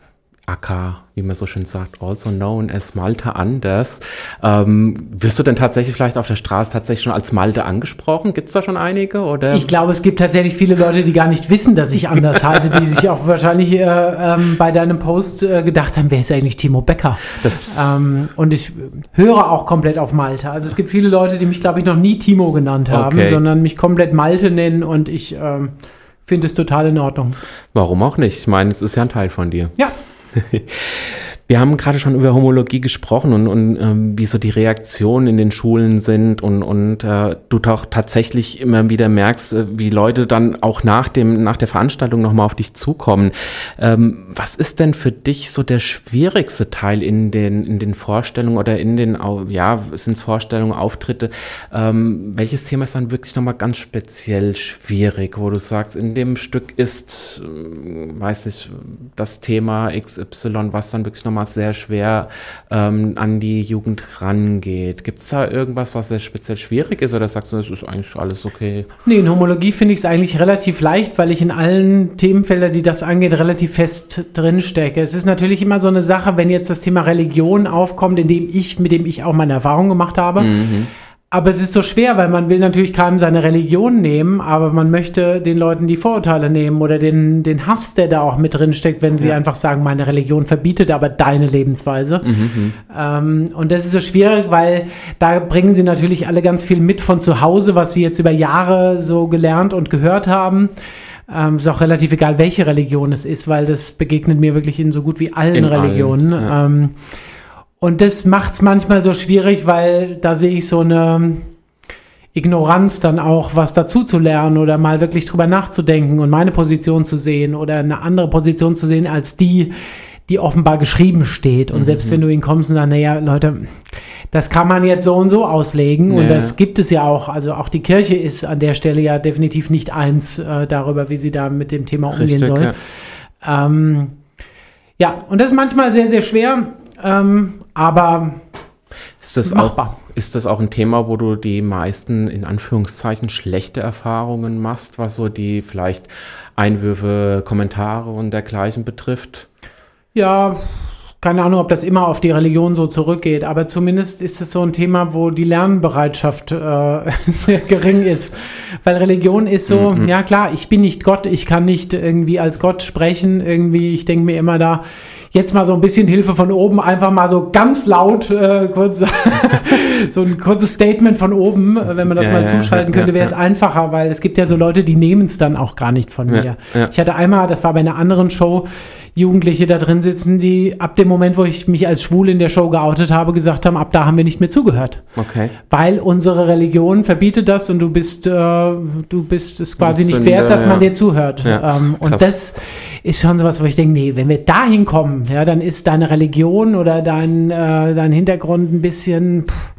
Aka, wie man so schön sagt, also known as Malte Anders. Ähm, wirst du denn tatsächlich vielleicht auf der Straße tatsächlich schon als Malte angesprochen? Gibt es da schon einige? Oder? Ich glaube, es gibt tatsächlich viele Leute, die gar nicht wissen, dass ich anders heiße, die sich auch wahrscheinlich äh, ähm, bei deinem Post äh, gedacht haben, wer ist eigentlich Timo Becker? Das- ähm, und ich höre auch komplett auf Malte. Also es gibt viele Leute, die mich, glaube ich, noch nie Timo genannt haben, Okay. sondern mich komplett Malte nennen und ich ähm, finde es total in Ordnung. Warum auch nicht? Ich meine, es ist ja ein Teil von dir. Ja, 嘿 [LAUGHS] 嘿 Wir haben gerade schon über Homologie gesprochen und, und ähm, wie so die Reaktionen in den Schulen sind und, und äh, du doch tatsächlich immer wieder merkst, äh, wie Leute dann auch nach dem nach der Veranstaltung nochmal auf dich zukommen. Ähm, was ist denn für dich so der schwierigste Teil in den in den Vorstellungen oder in den ja sind es Vorstellungen Auftritte? Ähm, welches Thema ist dann wirklich nochmal ganz speziell schwierig, wo du sagst, in dem Stück ist, ähm, weiß ich, das Thema XY, was dann wirklich nochmal sehr schwer ähm, an die Jugend rangeht. Gibt es da irgendwas, was sehr speziell schwierig ist oder sagst du, das ist eigentlich alles okay? Nee, in Homologie finde ich es eigentlich relativ leicht, weil ich in allen Themenfeldern, die das angeht, relativ fest drin stecke. Es ist natürlich immer so eine Sache, wenn jetzt das Thema Religion aufkommt, in dem ich, mit dem ich auch meine Erfahrungen gemacht habe. Aber es ist so schwer, weil man will natürlich keinem seine Religion nehmen, aber man möchte den Leuten die Vorurteile nehmen oder den, den Hass, der da auch mit drin steckt, wenn sie Ja. einfach sagen, meine Religion verbietet aber deine Lebensweise. Ähm, und das ist so schwierig, weil da bringen sie natürlich alle ganz viel mit von zu Hause, was sie jetzt über Jahre so gelernt und gehört haben. Ähm, ist auch relativ egal, welche Religion es ist, weil das begegnet mir wirklich in so gut wie allen In allen, Religionen. ja. Ähm, und das macht es manchmal so schwierig, weil da sehe ich so eine Ignoranz dann auch, was dazu zu lernen oder mal wirklich drüber nachzudenken und meine Position zu sehen oder eine andere Position zu sehen als die, die offenbar geschrieben steht. Und selbst wenn du ihn kommst und sagst, naja, Leute, das kann man jetzt so und so auslegen und Ja. das gibt es ja auch. Also auch die Kirche ist an der Stelle ja definitiv nicht eins äh, darüber, wie sie da mit dem Thema umgehen Richtig, soll. ja. Ähm, ja, und das ist manchmal sehr, sehr schwer, ähm, aber Ist das, Machbar. auch, ist das auch ein Thema, wo du die meisten, in Anführungszeichen, schlechte Erfahrungen machst, was so die vielleicht Einwürfe, Kommentare und dergleichen betrifft? ja, keine Ahnung, ob das immer auf die Religion so zurückgeht, aber zumindest ist es so ein Thema, wo die Lernbereitschaft äh, [LAUGHS] sehr gering ist. Weil Religion ist so, ja klar, ich bin nicht Gott, ich kann nicht irgendwie als Gott sprechen, irgendwie, ich denke mir immer da, jetzt mal so ein bisschen Hilfe von oben, einfach mal so ganz laut äh, kurz [LAUGHS] so ein kurzes Statement von oben, äh, wenn man das Ja, mal zuschalten ja, könnte, wäre es einfacher, weil es gibt ja so Leute, die nehmen es dann auch gar nicht von mir. Ich hatte einmal, das war bei einer anderen Show, Jugendliche da drin sitzen, die ab dem Moment, wo ich mich als schwul in der Show geoutet habe, gesagt haben, ab da haben wir nicht mehr zugehört. Okay. Weil unsere Religion verbietet das und du bist, äh, du bist es quasi nicht wert, dass man ja. dir zuhört. Ja, ähm, und das ist schon sowas, wo ich denke, nee, wenn wir dahin kommen, ja, dann ist deine Religion oder dein, äh, dein Hintergrund ein bisschen, pff,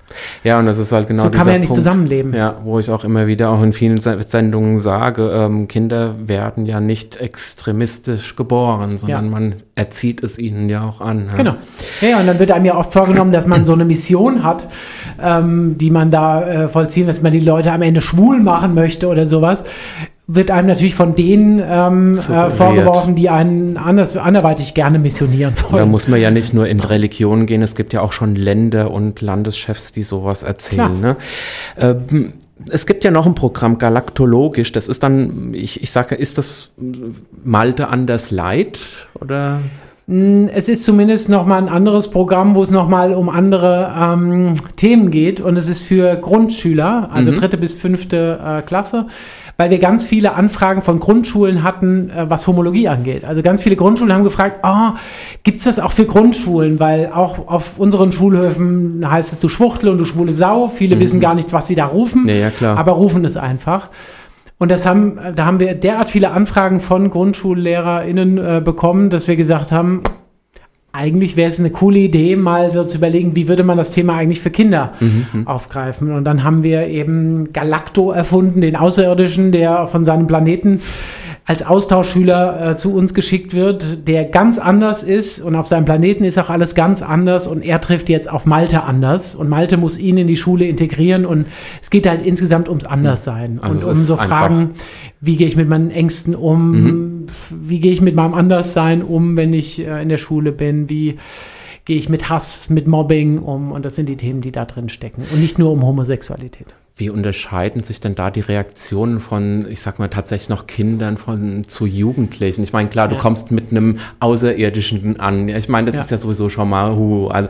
Ja, und das ist halt genau so kann man ja nicht Punkt, zusammenleben. Ja, wo ich auch immer wieder auch in vielen Se- Sendungen sage, ähm, Kinder werden ja nicht extremistisch geboren, sondern Ja. man erzieht es ihnen ja auch an. Ja. Genau. Ja, und dann wird einem ja oft vorgenommen, dass man so eine Mission hat, ähm, die man da äh, vollziehen, dass man die Leute am Ende schwul machen möchte oder sowas. Wird einem natürlich von denen ähm, äh, vorgeworfen, die einen anders, anderweitig gerne missionieren Da wollen. muss man ja nicht nur in Religion gehen, es gibt ja auch schon Länder und Landeschefs, die sowas erzählen. Ne? Ähm, es gibt ja noch ein Programm, Galaktologisch, das ist dann, ich, ich sage, ist das Malte anders Light oder? Es ist zumindest nochmal ein anderes Programm, wo es nochmal um andere ähm, Themen geht. Und es ist für Grundschüler, also dritte bis fünfte äh, Klasse, weil wir ganz viele Anfragen von Grundschulen hatten, äh, was Homologie angeht. Also ganz viele Grundschulen haben gefragt, oh, gibt es das auch für Grundschulen? Weil auch auf unseren Schulhöfen heißt es, du Schwuchtel und du schwule Sau. Viele wissen gar nicht, was sie da rufen, Ja, ja, klar. aber rufen es einfach. Und das haben, da haben wir derart viele Anfragen von GrundschullehrerInnen äh, bekommen, dass wir gesagt haben, eigentlich wäre es eine coole Idee, mal so zu überlegen, wie würde man das Thema eigentlich für Kinder aufgreifen. Und dann haben wir eben Galacto erfunden, den Außerirdischen, der von seinem Planeten als Austauschschüler äh, zu uns geschickt wird, der ganz anders ist. Und auf seinem Planeten ist auch alles ganz anders. Und er trifft jetzt auf Malte anders. Und Malte muss ihn in die Schule integrieren. Und es geht halt insgesamt ums Anderssein. Also und um so Fragen, wie gehe ich mit meinen Ängsten um, wie gehe ich mit meinem Anderssein um, wenn ich äh, in der Schule bin, wie gehe ich mit Hass, mit Mobbing um? Und das sind die Themen, die da drin stecken. Und nicht nur um Homosexualität. Wie unterscheiden sich denn da die Reaktionen von, ich sag mal, tatsächlich noch Kindern von zu Jugendlichen? Ich meine, klar, du Ja. kommst mit einem Außerirdischen an. Ich meine, das Ja. ist ja sowieso schon mal, hu, also,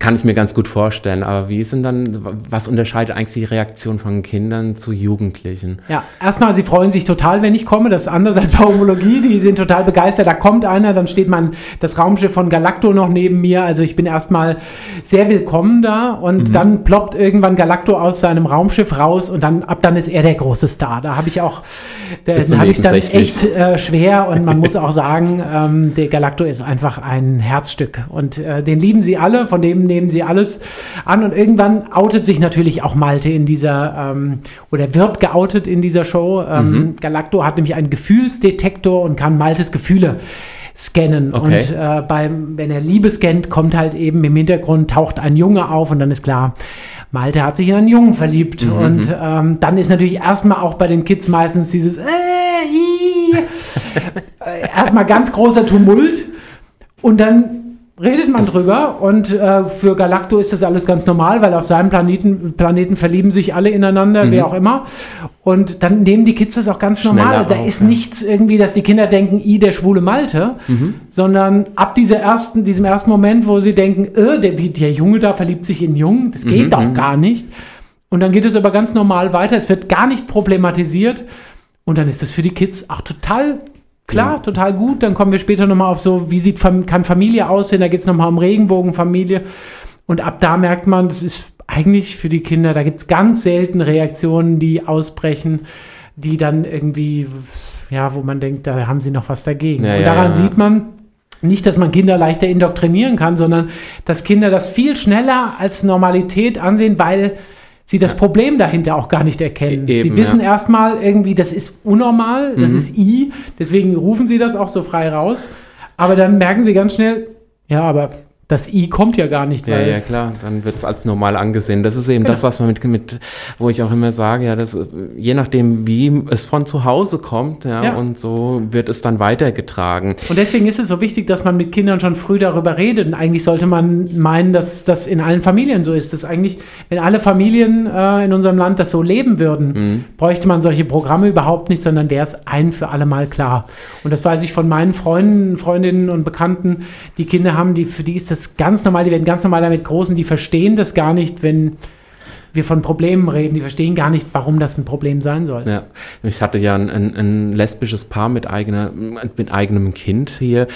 kann ich mir ganz gut vorstellen. Aber wie sind dann, was unterscheidet eigentlich die Reaktion von Kindern zu Jugendlichen? Ja, erstmal, sie freuen sich total, wenn ich komme. Das ist anders als bei Homologie. Die sind total begeistert. Da kommt einer, dann steht man das Raumschiff von Galacto noch neben mir. Also ich bin erstmal sehr willkommen da. Und dann ploppt irgendwann Galacto aus seinem Raumschiff raus und dann ab dann ist er der große Star. Da habe ich auch, da habe ich dann echt äh, schwer und man [LAUGHS] muss auch sagen, ähm, der Galacto ist einfach ein Herzstück und äh, den lieben sie alle, von dem nehmen sie alles an und irgendwann outet sich natürlich auch Malte in dieser ähm, oder wird geoutet in dieser Show. Ähm, Mhm. Galacto hat nämlich einen Gefühlsdetektor und kann Maltes Gefühle scannen Okay. und äh, beim, wenn er Liebe scannt, kommt halt eben im Hintergrund taucht ein Junge auf und dann ist klar, Malte hat sich in einen Jungen verliebt. Mhm. und ähm, dann ist natürlich erstmal auch bei den Kids meistens dieses äh, ii, [LAUGHS] äh, erstmal ganz großer Tumult. Und dann redet man drüber und äh, für Galacto ist das alles ganz normal, weil auf seinem Planeten, Planeten verlieben sich alle ineinander, wer auch immer. Und dann nehmen die Kids das auch ganz Mhm. Schneller normal. Da auf, ist ja. nichts irgendwie, dass die Kinder denken, i, der schwule Malte, Mhm. sondern ab dieser ersten, diesem ersten Moment, wo sie denken, äh, der, der Junge da verliebt sich in Jungen, das Mhm, geht doch gar nicht. Und dann geht es aber ganz normal weiter. Es wird gar nicht problematisiert. Und dann ist das für die Kids auch total klar, total gut. Dann kommen wir später nochmal auf so, wie sieht, kann Familie aussehen? Da geht es nochmal um Regenbogenfamilie. Und ab da merkt man, das ist eigentlich für die Kinder, da gibt es ganz selten Reaktionen, die ausbrechen, die dann irgendwie, ja, wo man denkt, da haben sie noch was dagegen. Ja, Und ja, daran ja. sieht man, nicht, dass man Kinder leichter indoktrinieren kann, sondern dass Kinder das viel schneller als Normalität ansehen, weil sie das Problem dahinter auch gar nicht erkennen. E- eben, sie wissen ja. erstmal irgendwie, das ist unnormal, das Mhm. ist I, deswegen rufen sie das auch so frei raus. Aber dann merken sie ganz schnell, ja, aber das I kommt ja gar nicht, Ja, weil ja, klar, dann wird es als normal angesehen. Das ist eben Genau. das, was man mit, mit, wo ich auch immer sage, ja, das, je nachdem, wie es von zu Hause kommt, ja, Ja. und so wird es dann weitergetragen. Und deswegen ist es so wichtig, dass man mit Kindern schon früh darüber redet. Und eigentlich sollte man meinen, dass das in allen Familien so ist. Dass eigentlich, wenn alle Familien äh, in unserem Land das so leben würden, bräuchte man solche Programme überhaupt nicht, sondern wäre es ein für alle Mal klar. Und das weiß ich von meinen Freunden, Freundinnen und Bekannten, die Kinder haben, die, für die ist das ganz normal, die werden ganz normal damit groß und die verstehen das gar nicht, wenn wir von Problemen reden. Die verstehen gar nicht, warum das ein Problem sein soll. Ja, ich hatte ja ein, ein, ein lesbisches Paar mit, eigener, mit eigenem Kind hier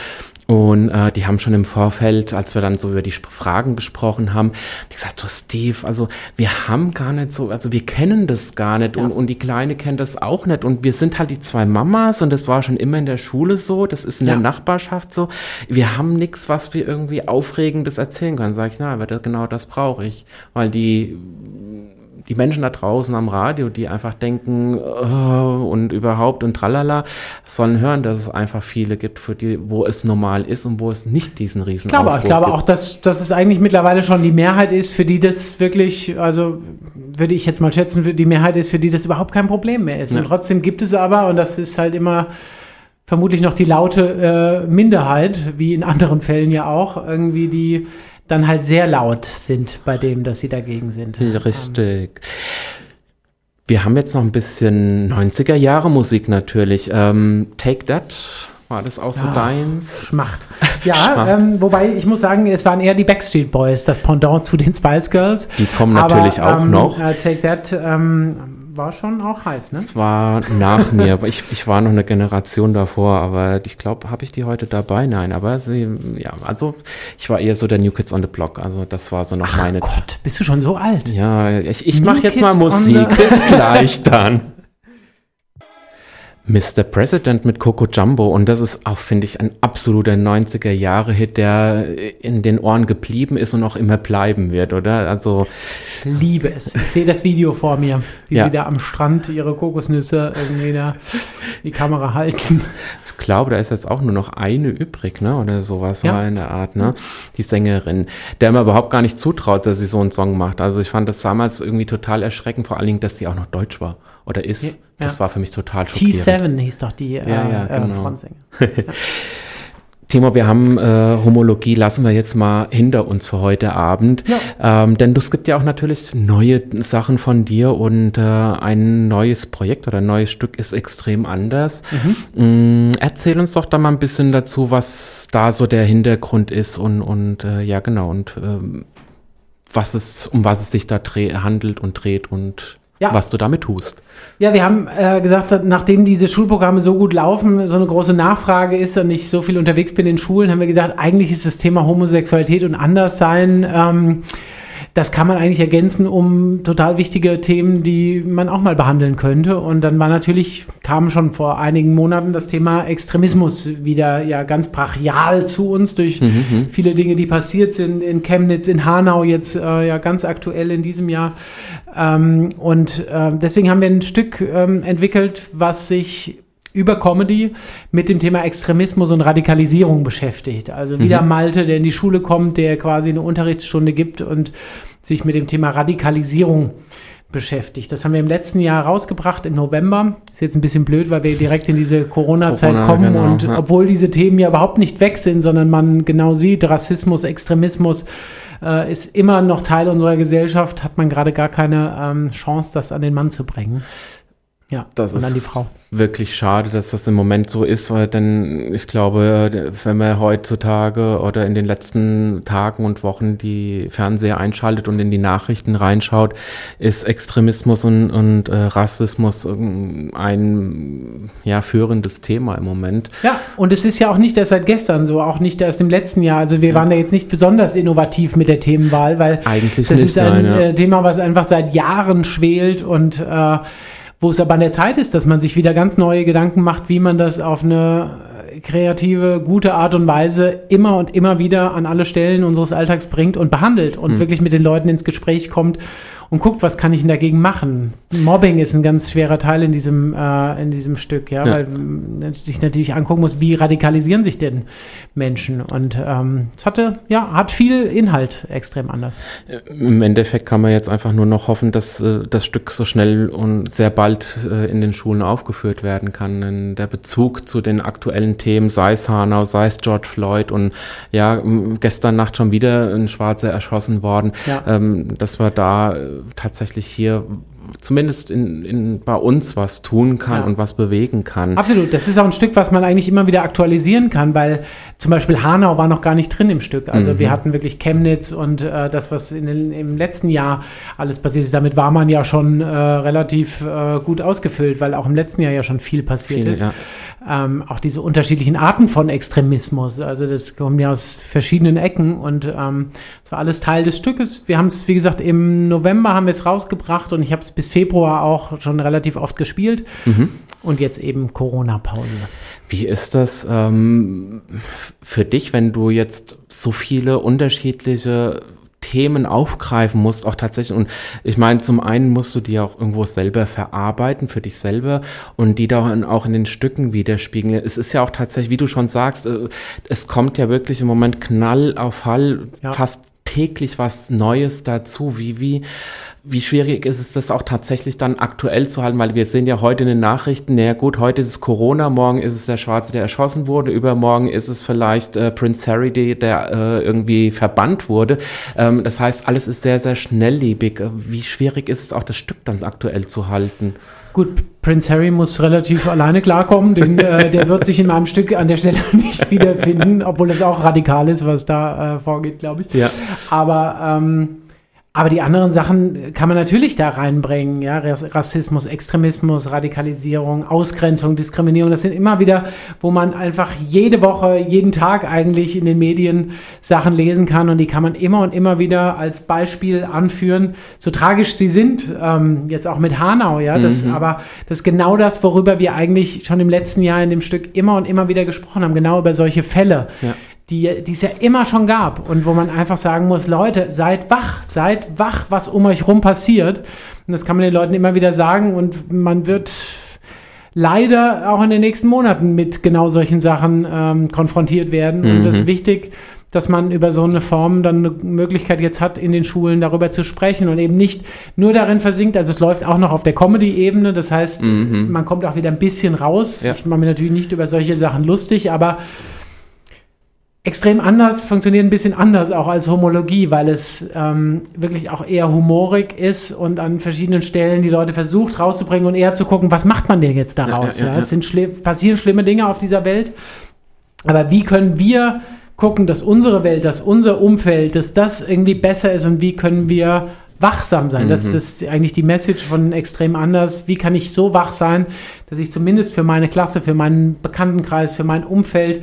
und äh, die haben schon im Vorfeld, als wir dann so über die Fragen gesprochen haben, gesagt, du Steve, also wir haben gar nicht so, also wir kennen das gar nicht ja. und, und die Kleine kennt das auch nicht. Und wir sind halt die zwei Mamas und das war schon immer in der Schule so, das ist in ja. der Nachbarschaft so. Wir haben nichts, was wir irgendwie Aufregendes erzählen können. Sag ich, na, aber das, genau das brauche ich. Weil die die Menschen da draußen am Radio, die einfach denken oh, und überhaupt und tralala, sollen hören, dass es einfach viele gibt, für die, wo es normal ist und wo es nicht diesen riesen Ich glaube, ich glaube auch, dass, dass es eigentlich mittlerweile schon die Mehrheit ist, für die das wirklich, also würde ich jetzt mal schätzen, für die Mehrheit ist, für die das überhaupt kein Problem mehr ist. Ja. Und trotzdem gibt es aber, und das ist halt immer vermutlich noch die laute äh, Minderheit, wie in anderen Fällen ja auch, irgendwie die dann halt sehr laut sind bei dem, dass sie dagegen sind. Richtig. Wir haben jetzt noch ein bisschen 90er Jahre Musik natürlich. Ähm, Take That. War das auch so oh, deins? Schmacht. [LAUGHS] Ja, Schmacht. Ähm, wobei ich muss sagen, es waren eher die Backstreet Boys, das Pendant zu den Spice Girls. Die kommen natürlich Aber, auch ähm, noch. Uh, Take That ähm, war schon auch heiß, ne? Es war nach mir, aber ich, ich war noch eine Generation davor, aber ich glaube, habe ich die heute dabei? Nein, aber sie, ja, also ich war eher so der New Kids on the Block, also das war so noch Ach meine Gott, bist du schon so alt? Ja, ich, ich mache jetzt mal Musik, [LAUGHS] bis gleich dann. Mr. President mit Coco Jumbo und das ist auch, finde ich, ein absoluter 90er-Jahre-Hit, der in den Ohren geblieben ist und auch immer bleiben wird, oder? Also ich liebe es. Ich sehe das Video vor mir, wie ja. sie da am Strand ihre Kokosnüsse irgendwie da die Kamera halten. Ich glaube, da ist jetzt auch nur noch eine übrig, ne? Oder sowas ja. war in der Art, ne? Die Sängerin, der mir überhaupt gar nicht zutraut, dass sie so einen Song macht. Also ich fand das damals irgendwie total erschreckend, vor allen Dingen, dass sie auch noch deutsch war oder ist. Ja, das war für mich total schockierend. T7 hieß doch die äh, ja, ja, äh, genau. Frontsänger. [LAUGHS] Timo, wir haben äh, Homologie, lassen wir jetzt mal hinter uns für heute Abend. Ja. Ähm, denn es gibt ja auch natürlich neue Sachen von dir und äh, ein neues Projekt oder ein neues Stück ist extrem anders. Mhm. Mm, erzähl uns doch da mal ein bisschen dazu, was da so der Hintergrund ist und, und äh, ja genau und ähm, was es, um was es sich da handelt und dreht und ja. was du damit tust. Ja, wir haben äh, gesagt, nachdem diese Schulprogramme so gut laufen, so eine große Nachfrage ist und ich so viel unterwegs bin in Schulen, haben wir gesagt, eigentlich ist das Thema Homosexualität und Anderssein ähm, das kann man eigentlich ergänzen um total wichtige Themen, die man auch mal behandeln könnte. Und dann war natürlich, kam schon vor einigen Monaten das Thema Extremismus wieder ja ganz brachial zu uns durch mhm. mhm. viele Dinge, die passiert sind in Chemnitz, in Hanau, jetzt äh, ja ganz aktuell in diesem Jahr. Ähm, und äh, deswegen haben wir ein Stück ähm, entwickelt, was sich über Comedy mit dem Thema Extremismus und Radikalisierung beschäftigt. Also wieder mhm. Malte, der in die Schule kommt, der quasi eine Unterrichtsstunde gibt und sich mit dem Thema Radikalisierung beschäftigt. Das haben wir im letzten Jahr rausgebracht im November. Ist jetzt ein bisschen blöd, weil wir direkt in diese Corona-Zeit Corona, kommen genau, und ja. obwohl diese Themen ja überhaupt nicht weg sind, sondern man genau sieht, Rassismus, Extremismus äh, ist immer noch Teil unserer Gesellschaft, hat man gerade gar keine ähm, Chance, das an den Mann zu bringen. Ja, das und an die Frau wirklich schade, dass das im Moment so ist, weil denn ich glaube, wenn man heutzutage oder in den letzten Tagen und Wochen die Fernseher einschaltet und in die Nachrichten reinschaut, ist Extremismus und, und äh, Rassismus ein ja, führendes Thema im Moment. Ja, und es ist ja auch nicht erst seit gestern so, auch nicht erst im letzten Jahr. Also wir ja. waren da jetzt nicht besonders innovativ mit der Themenwahl, weil Eigentlich das nicht, ist ein nein, ja. Äh, Thema, was einfach seit Jahren schwelt und äh, wo es aber an der Zeit ist, dass man sich wieder ganz neue Gedanken macht, wie man das auf eine kreative, gute Art und Weise immer und immer wieder an alle Stellen unseres Alltags bringt und behandelt und mhm. wirklich mit den Leuten ins Gespräch kommt und guckt, was kann ich denn dagegen machen. Mobbing ist ein ganz schwerer Teil in diesem, äh, in diesem Stück, ja, ja. weil man sich natürlich angucken muss, wie radikalisieren sich denn Menschen. Und ähm, es hatte, ja, hat viel Inhalt extrem anders. Im Endeffekt kann man jetzt einfach nur noch hoffen, dass äh, das Stück so schnell und sehr bald äh, in den Schulen aufgeführt werden kann. Denn der Bezug zu den aktuellen Themen, sei es Hanau, sei es George Floyd und ja, gestern Nacht schon wieder ein Schwarzer erschossen worden, ja. ähm, dass wir da äh, tatsächlich hier zumindest in, in, bei uns was tun kann ja. und was bewegen kann. Absolut, das ist auch ein Stück, was man eigentlich immer wieder aktualisieren kann, weil zum Beispiel Hanau war noch gar nicht drin im Stück. Also mhm. wir hatten wirklich Chemnitz und äh, das, was in den, im letzten Jahr alles passiert ist, damit war man ja schon äh, relativ äh, gut ausgefüllt, weil auch im letzten Jahr ja schon viel passiert viel, ist. Ja. Ähm, auch diese unterschiedlichen Arten von Extremismus, also das kommt ja aus verschiedenen Ecken und ähm, war alles Teil des Stückes. Wir haben es, wie gesagt, im November haben wir es rausgebracht und ich habe es bis Februar auch schon relativ oft gespielt. Mhm. Und jetzt eben Corona-Pause. Wie ist das ähm, für dich, wenn du jetzt so viele unterschiedliche Themen aufgreifen musst, auch tatsächlich. Und ich meine, zum einen musst du die auch irgendwo selber verarbeiten für dich selber und die dann auch in den Stücken widerspiegeln. Es ist ja auch tatsächlich, wie du schon sagst, äh, es kommt ja wirklich im Moment Knall auf Fall, ja. fast täglich was Neues dazu. Wie, wie, wie schwierig ist es, das auch tatsächlich dann aktuell zu halten? Weil wir sehen ja heute in den Nachrichten, naja gut, heute ist es Corona, morgen ist es der Schwarze, der erschossen wurde, übermorgen ist es vielleicht äh, Prince Harry, der äh, irgendwie verbannt wurde. Ähm, das heißt, alles ist sehr, sehr schnelllebig. Wie schwierig ist es auch, das Stück dann aktuell zu halten? Gut, Prince Harry muss relativ alleine klarkommen, denn äh, der wird sich in meinem Stück an der Stelle [LAUGHS] nicht wiederfinden, obwohl es auch radikal ist, was da äh, vorgeht, glaube ich. Ja. Aber ähm, aber die anderen Sachen kann man natürlich da reinbringen, ja, Rassismus, Extremismus, Radikalisierung, Ausgrenzung, Diskriminierung, das sind immer wieder, wo man einfach jede Woche, jeden Tag eigentlich in den Medien Sachen lesen kann und die kann man immer und immer wieder als Beispiel anführen, so tragisch sie sind, ähm, jetzt auch mit Hanau, ja, das, mhm. aber das ist genau das, worüber wir eigentlich schon im letzten Jahr in dem Stück immer und immer wieder gesprochen haben, genau über solche Fälle. Ja die, die es ja immer schon gab und wo man einfach sagen muss, Leute, seid wach, seid wach, was um euch rum passiert. Und das kann man den Leuten immer wieder sagen und man wird leider auch in den nächsten Monaten mit genau solchen Sachen ähm, konfrontiert werden. Mhm. Und es ist wichtig, dass man über so eine Form dann eine Möglichkeit jetzt hat, in den Schulen darüber zu sprechen und eben nicht nur darin versinkt. Also es läuft auch noch auf der Comedy-Ebene. Das heißt, mhm. man kommt auch wieder ein bisschen raus. Ja. Ich mache mir natürlich nicht über solche Sachen lustig, aber extrem anders, funktioniert ein bisschen anders auch als Homologie, weil es ähm, wirklich auch eher humorig ist und an verschiedenen Stellen die Leute versucht rauszubringen und eher zu gucken, was macht man denn jetzt daraus? Ja, ja, ja, es sind schli passieren schlimme Dinge auf dieser Welt, aber wie können wir gucken, dass unsere Welt, dass unser Umfeld, dass das irgendwie besser ist und wie können wir wachsam sein. Mhm. Das ist eigentlich die Message von extrem anders. Wie kann ich so wach sein, dass ich zumindest für meine Klasse, für meinen Bekanntenkreis, für mein Umfeld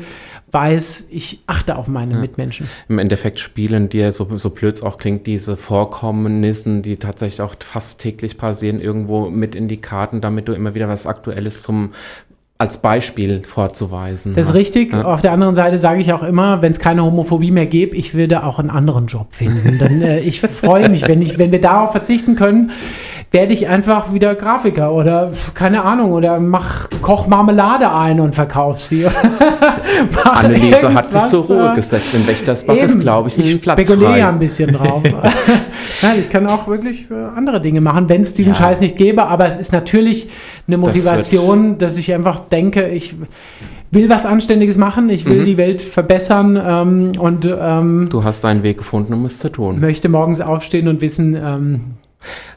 weiß, ich achte auf meine ja. Mitmenschen. Im Endeffekt spielen dir, so, so blöd es auch klingt, diese Vorkommnissen, die tatsächlich auch fast täglich passieren, irgendwo mit in die Karten, damit du immer wieder was Aktuelles zum als Beispiel vorzuweisen. Das ist richtig. Ja. Auf der anderen Seite sage ich auch immer, wenn es keine Homophobie mehr gäbe, ich würde auch einen anderen Job finden. Denn äh, ich freue mich, wenn ich, wenn wir darauf verzichten können, werde ich einfach wieder Grafiker oder keine Ahnung oder mach koch Marmelade ein und verkauf sie. [LAUGHS] Anneliese hat sich zur Ruhe äh, gesetzt. In Wächtersbach eben, ist, glaube ich, nicht ich platzfrei. Ich spekuliere ja ein bisschen drauf. [LAUGHS] Nein, ich kann auch wirklich äh, andere Dinge machen, wenn es diesen ja. Scheiß nicht gäbe. Aber es ist natürlich eine Motivation, das dass ich einfach denke, ich will was Anständiges machen, ich will mhm. die Welt verbessern ähm, und ähm, du hast deinen Weg gefunden, um es zu tun. Möchte morgens aufstehen und wissen, ähm,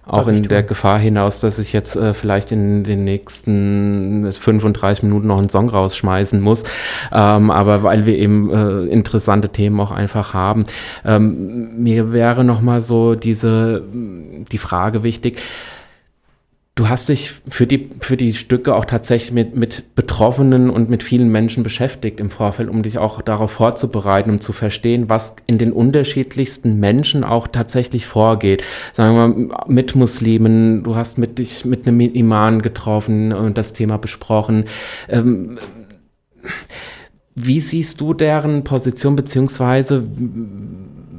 auch in der Gefahr hinaus, dass ich jetzt äh, vielleicht in den nächsten 35 Minuten noch einen Song rausschmeißen muss. Ähm, aber weil wir eben äh, interessante Themen auch einfach haben. Ähm, mir wäre noch mal so diese, die Frage wichtig Du hast dich für die, für die Stücke auch tatsächlich mit, mit Betroffenen und mit vielen Menschen beschäftigt im Vorfeld, um dich auch darauf vorzubereiten, um zu verstehen, was in den unterschiedlichsten Menschen auch tatsächlich vorgeht. Sagen wir mal, mit Muslimen, du hast mit dich mit einem Iman getroffen und das Thema besprochen. Ähm, wie siehst du deren Position beziehungsweise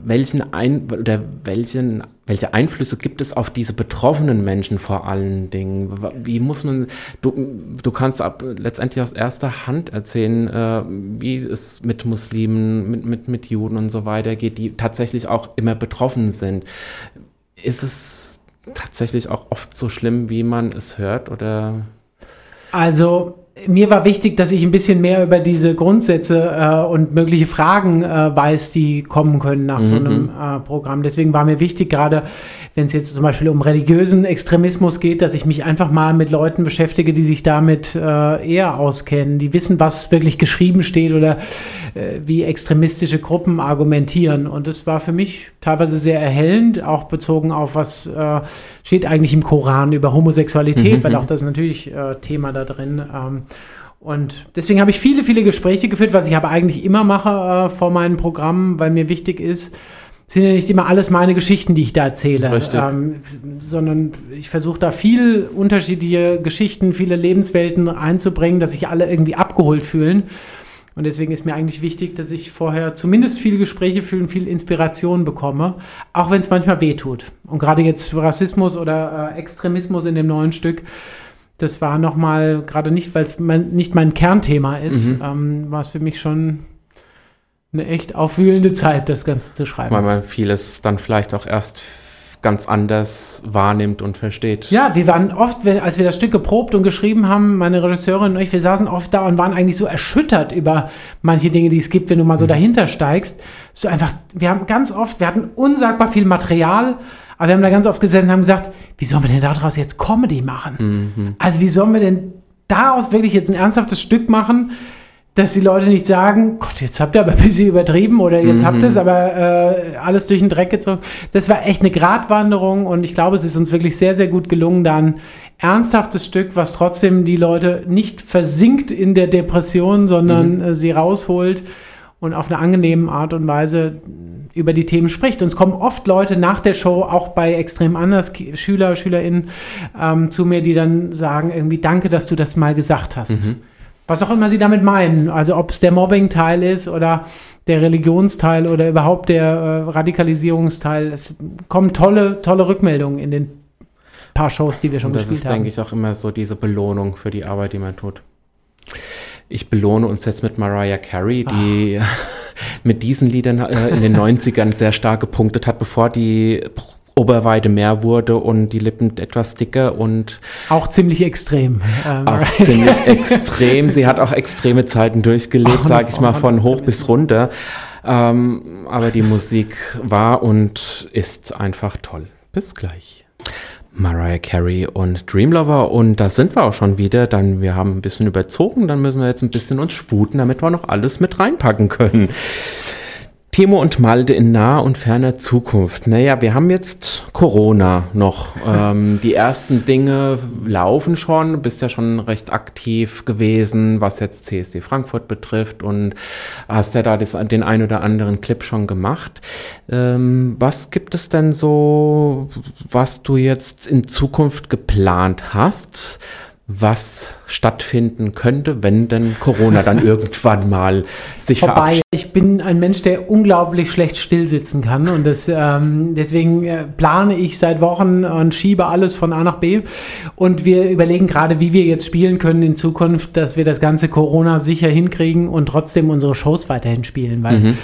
welchen ein oder welchen welche Einflüsse gibt es auf diese betroffenen Menschen vor allen Dingen? Wie muss man, du, du kannst ab, letztendlich aus erster Hand erzählen, äh, wie es mit Muslimen, mit, mit, mit Juden und so weiter geht, die tatsächlich auch immer betroffen sind. Ist es tatsächlich auch oft so schlimm, wie man es hört oder? Also, mir war wichtig, dass ich ein bisschen mehr über diese Grundsätze äh, und mögliche Fragen äh, weiß, die kommen können nach mhm. so einem äh, Programm. Deswegen war mir wichtig, gerade wenn es jetzt zum Beispiel um religiösen Extremismus geht, dass ich mich einfach mal mit Leuten beschäftige, die sich damit äh, eher auskennen, die wissen, was wirklich geschrieben steht oder äh, wie extremistische Gruppen argumentieren. Und das war für mich teilweise sehr erhellend, auch bezogen auf was äh, steht eigentlich im Koran über Homosexualität, mhm. weil auch das ist natürlich äh, Thema da drin. Ähm, und deswegen habe ich viele, viele Gespräche geführt, was ich aber eigentlich immer mache äh, vor meinen Programmen, weil mir wichtig ist, sind ja nicht immer alles meine Geschichten, die ich da erzähle, ähm, sondern ich versuche da viel unterschiedliche Geschichten, viele Lebenswelten einzubringen, dass sich alle irgendwie abgeholt fühlen. Und deswegen ist mir eigentlich wichtig, dass ich vorher zumindest viele Gespräche fühle und viel Inspiration bekomme, auch wenn es manchmal weh tut. Und gerade jetzt Rassismus oder äh, Extremismus in dem neuen Stück, das war nochmal, gerade nicht, weil es mein, nicht mein Kernthema ist, mhm. ähm, war es für mich schon eine echt aufwühlende Zeit, das Ganze zu schreiben. Weil man vieles dann vielleicht auch erst ganz anders wahrnimmt und versteht. Ja, wir waren oft, wenn, als wir das Stück geprobt und geschrieben haben, meine Regisseurin und ich, wir saßen oft da und waren eigentlich so erschüttert über manche Dinge, die es gibt, wenn du mal so mhm. dahinter steigst. So einfach, wir haben ganz oft, wir hatten unsagbar viel Material, aber wir haben da ganz oft gesessen und haben gesagt, wie sollen wir denn daraus jetzt Comedy machen? Mhm. Also wie sollen wir denn daraus wirklich jetzt ein ernsthaftes Stück machen? Dass die Leute nicht sagen, Gott, jetzt habt ihr aber ein bisschen übertrieben oder jetzt mhm. habt ihr es aber äh, alles durch den Dreck gezogen. Das war echt eine Gratwanderung und ich glaube, es ist uns wirklich sehr, sehr gut gelungen, da ein ernsthaftes Stück, was trotzdem die Leute nicht versinkt in der Depression, sondern mhm. äh, sie rausholt und auf eine angenehme Art und Weise über die Themen spricht. Und es kommen oft Leute nach der Show, auch bei extrem anders, Schüler, SchülerInnen, ähm, zu mir, die dann sagen irgendwie, danke, dass du das mal gesagt hast. Mhm was auch immer sie damit meinen. Also ob es der Mobbing-Teil ist oder der Religionsteil oder überhaupt der äh, Radikalisierungsteil. Es kommen tolle, tolle Rückmeldungen in den paar Shows, die wir schon gespielt haben. Das ist, denke ich, auch immer so diese Belohnung für die Arbeit, die man tut. Ich belohne uns jetzt mit Mariah Carey, die Ach. [LAUGHS] mit diesen Liedern äh, in den 90ern sehr stark gepunktet hat, bevor die Oberweite mehr wurde und die Lippen etwas dicker und auch ziemlich extrem. Ähm, auch [LAUGHS] ziemlich extrem. Sie hat auch extreme Zeiten durchgelebt, sage ich mal, von hoch bis runter. Ähm, aber die Musik war und ist einfach toll. Bis gleich. Mariah Carey und Dreamlover und da sind wir auch schon wieder. Dann wir haben ein bisschen überzogen, dann müssen wir jetzt ein bisschen uns sputen, damit wir noch alles mit reinpacken können. Timo und Malde in naher und ferner Zukunft. Naja, wir haben jetzt Corona noch. Ähm, die ersten Dinge laufen schon. Du bist ja schon recht aktiv gewesen, was jetzt CSD Frankfurt betrifft und hast ja da das, den ein oder anderen Clip schon gemacht. Ähm, was gibt es denn so, was du jetzt in Zukunft geplant hast? Was stattfinden könnte, wenn denn Corona dann [LAUGHS] irgendwann mal sich Vorbei. verabschiedet. Ich bin ein Mensch, der unglaublich schlecht stillsitzen kann und das, ähm, deswegen äh, plane ich seit Wochen und schiebe alles von A nach B und wir überlegen gerade, wie wir jetzt spielen können in Zukunft, dass wir das ganze Corona sicher hinkriegen und trotzdem unsere Shows weiterhin spielen, weil mhm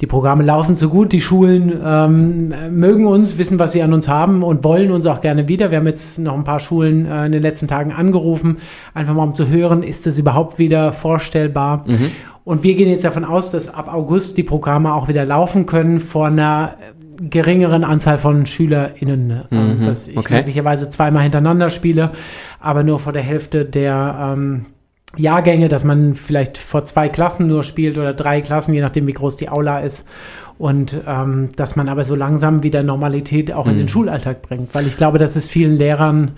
die Programme laufen so gut, die Schulen ähm, mögen uns, wissen, was sie an uns haben und wollen uns auch gerne wieder. Wir haben jetzt noch ein paar Schulen äh, in den letzten Tagen angerufen, einfach mal um zu hören, ist das überhaupt wieder vorstellbar. Mhm. Und wir gehen jetzt davon aus, dass ab August die Programme auch wieder laufen können vor einer geringeren Anzahl von SchülerInnen, äh, mhm. dass ich okay. möglicherweise zweimal hintereinander spiele, aber nur vor der Hälfte der ähm, Jahrgänge, dass man vielleicht vor zwei Klassen nur spielt oder drei Klassen, je nachdem, wie groß die Aula ist. Und ähm, dass man aber so langsam wieder Normalität auch in den mhm. Schulalltag bringt. Weil ich glaube, das ist vielen Lehrern,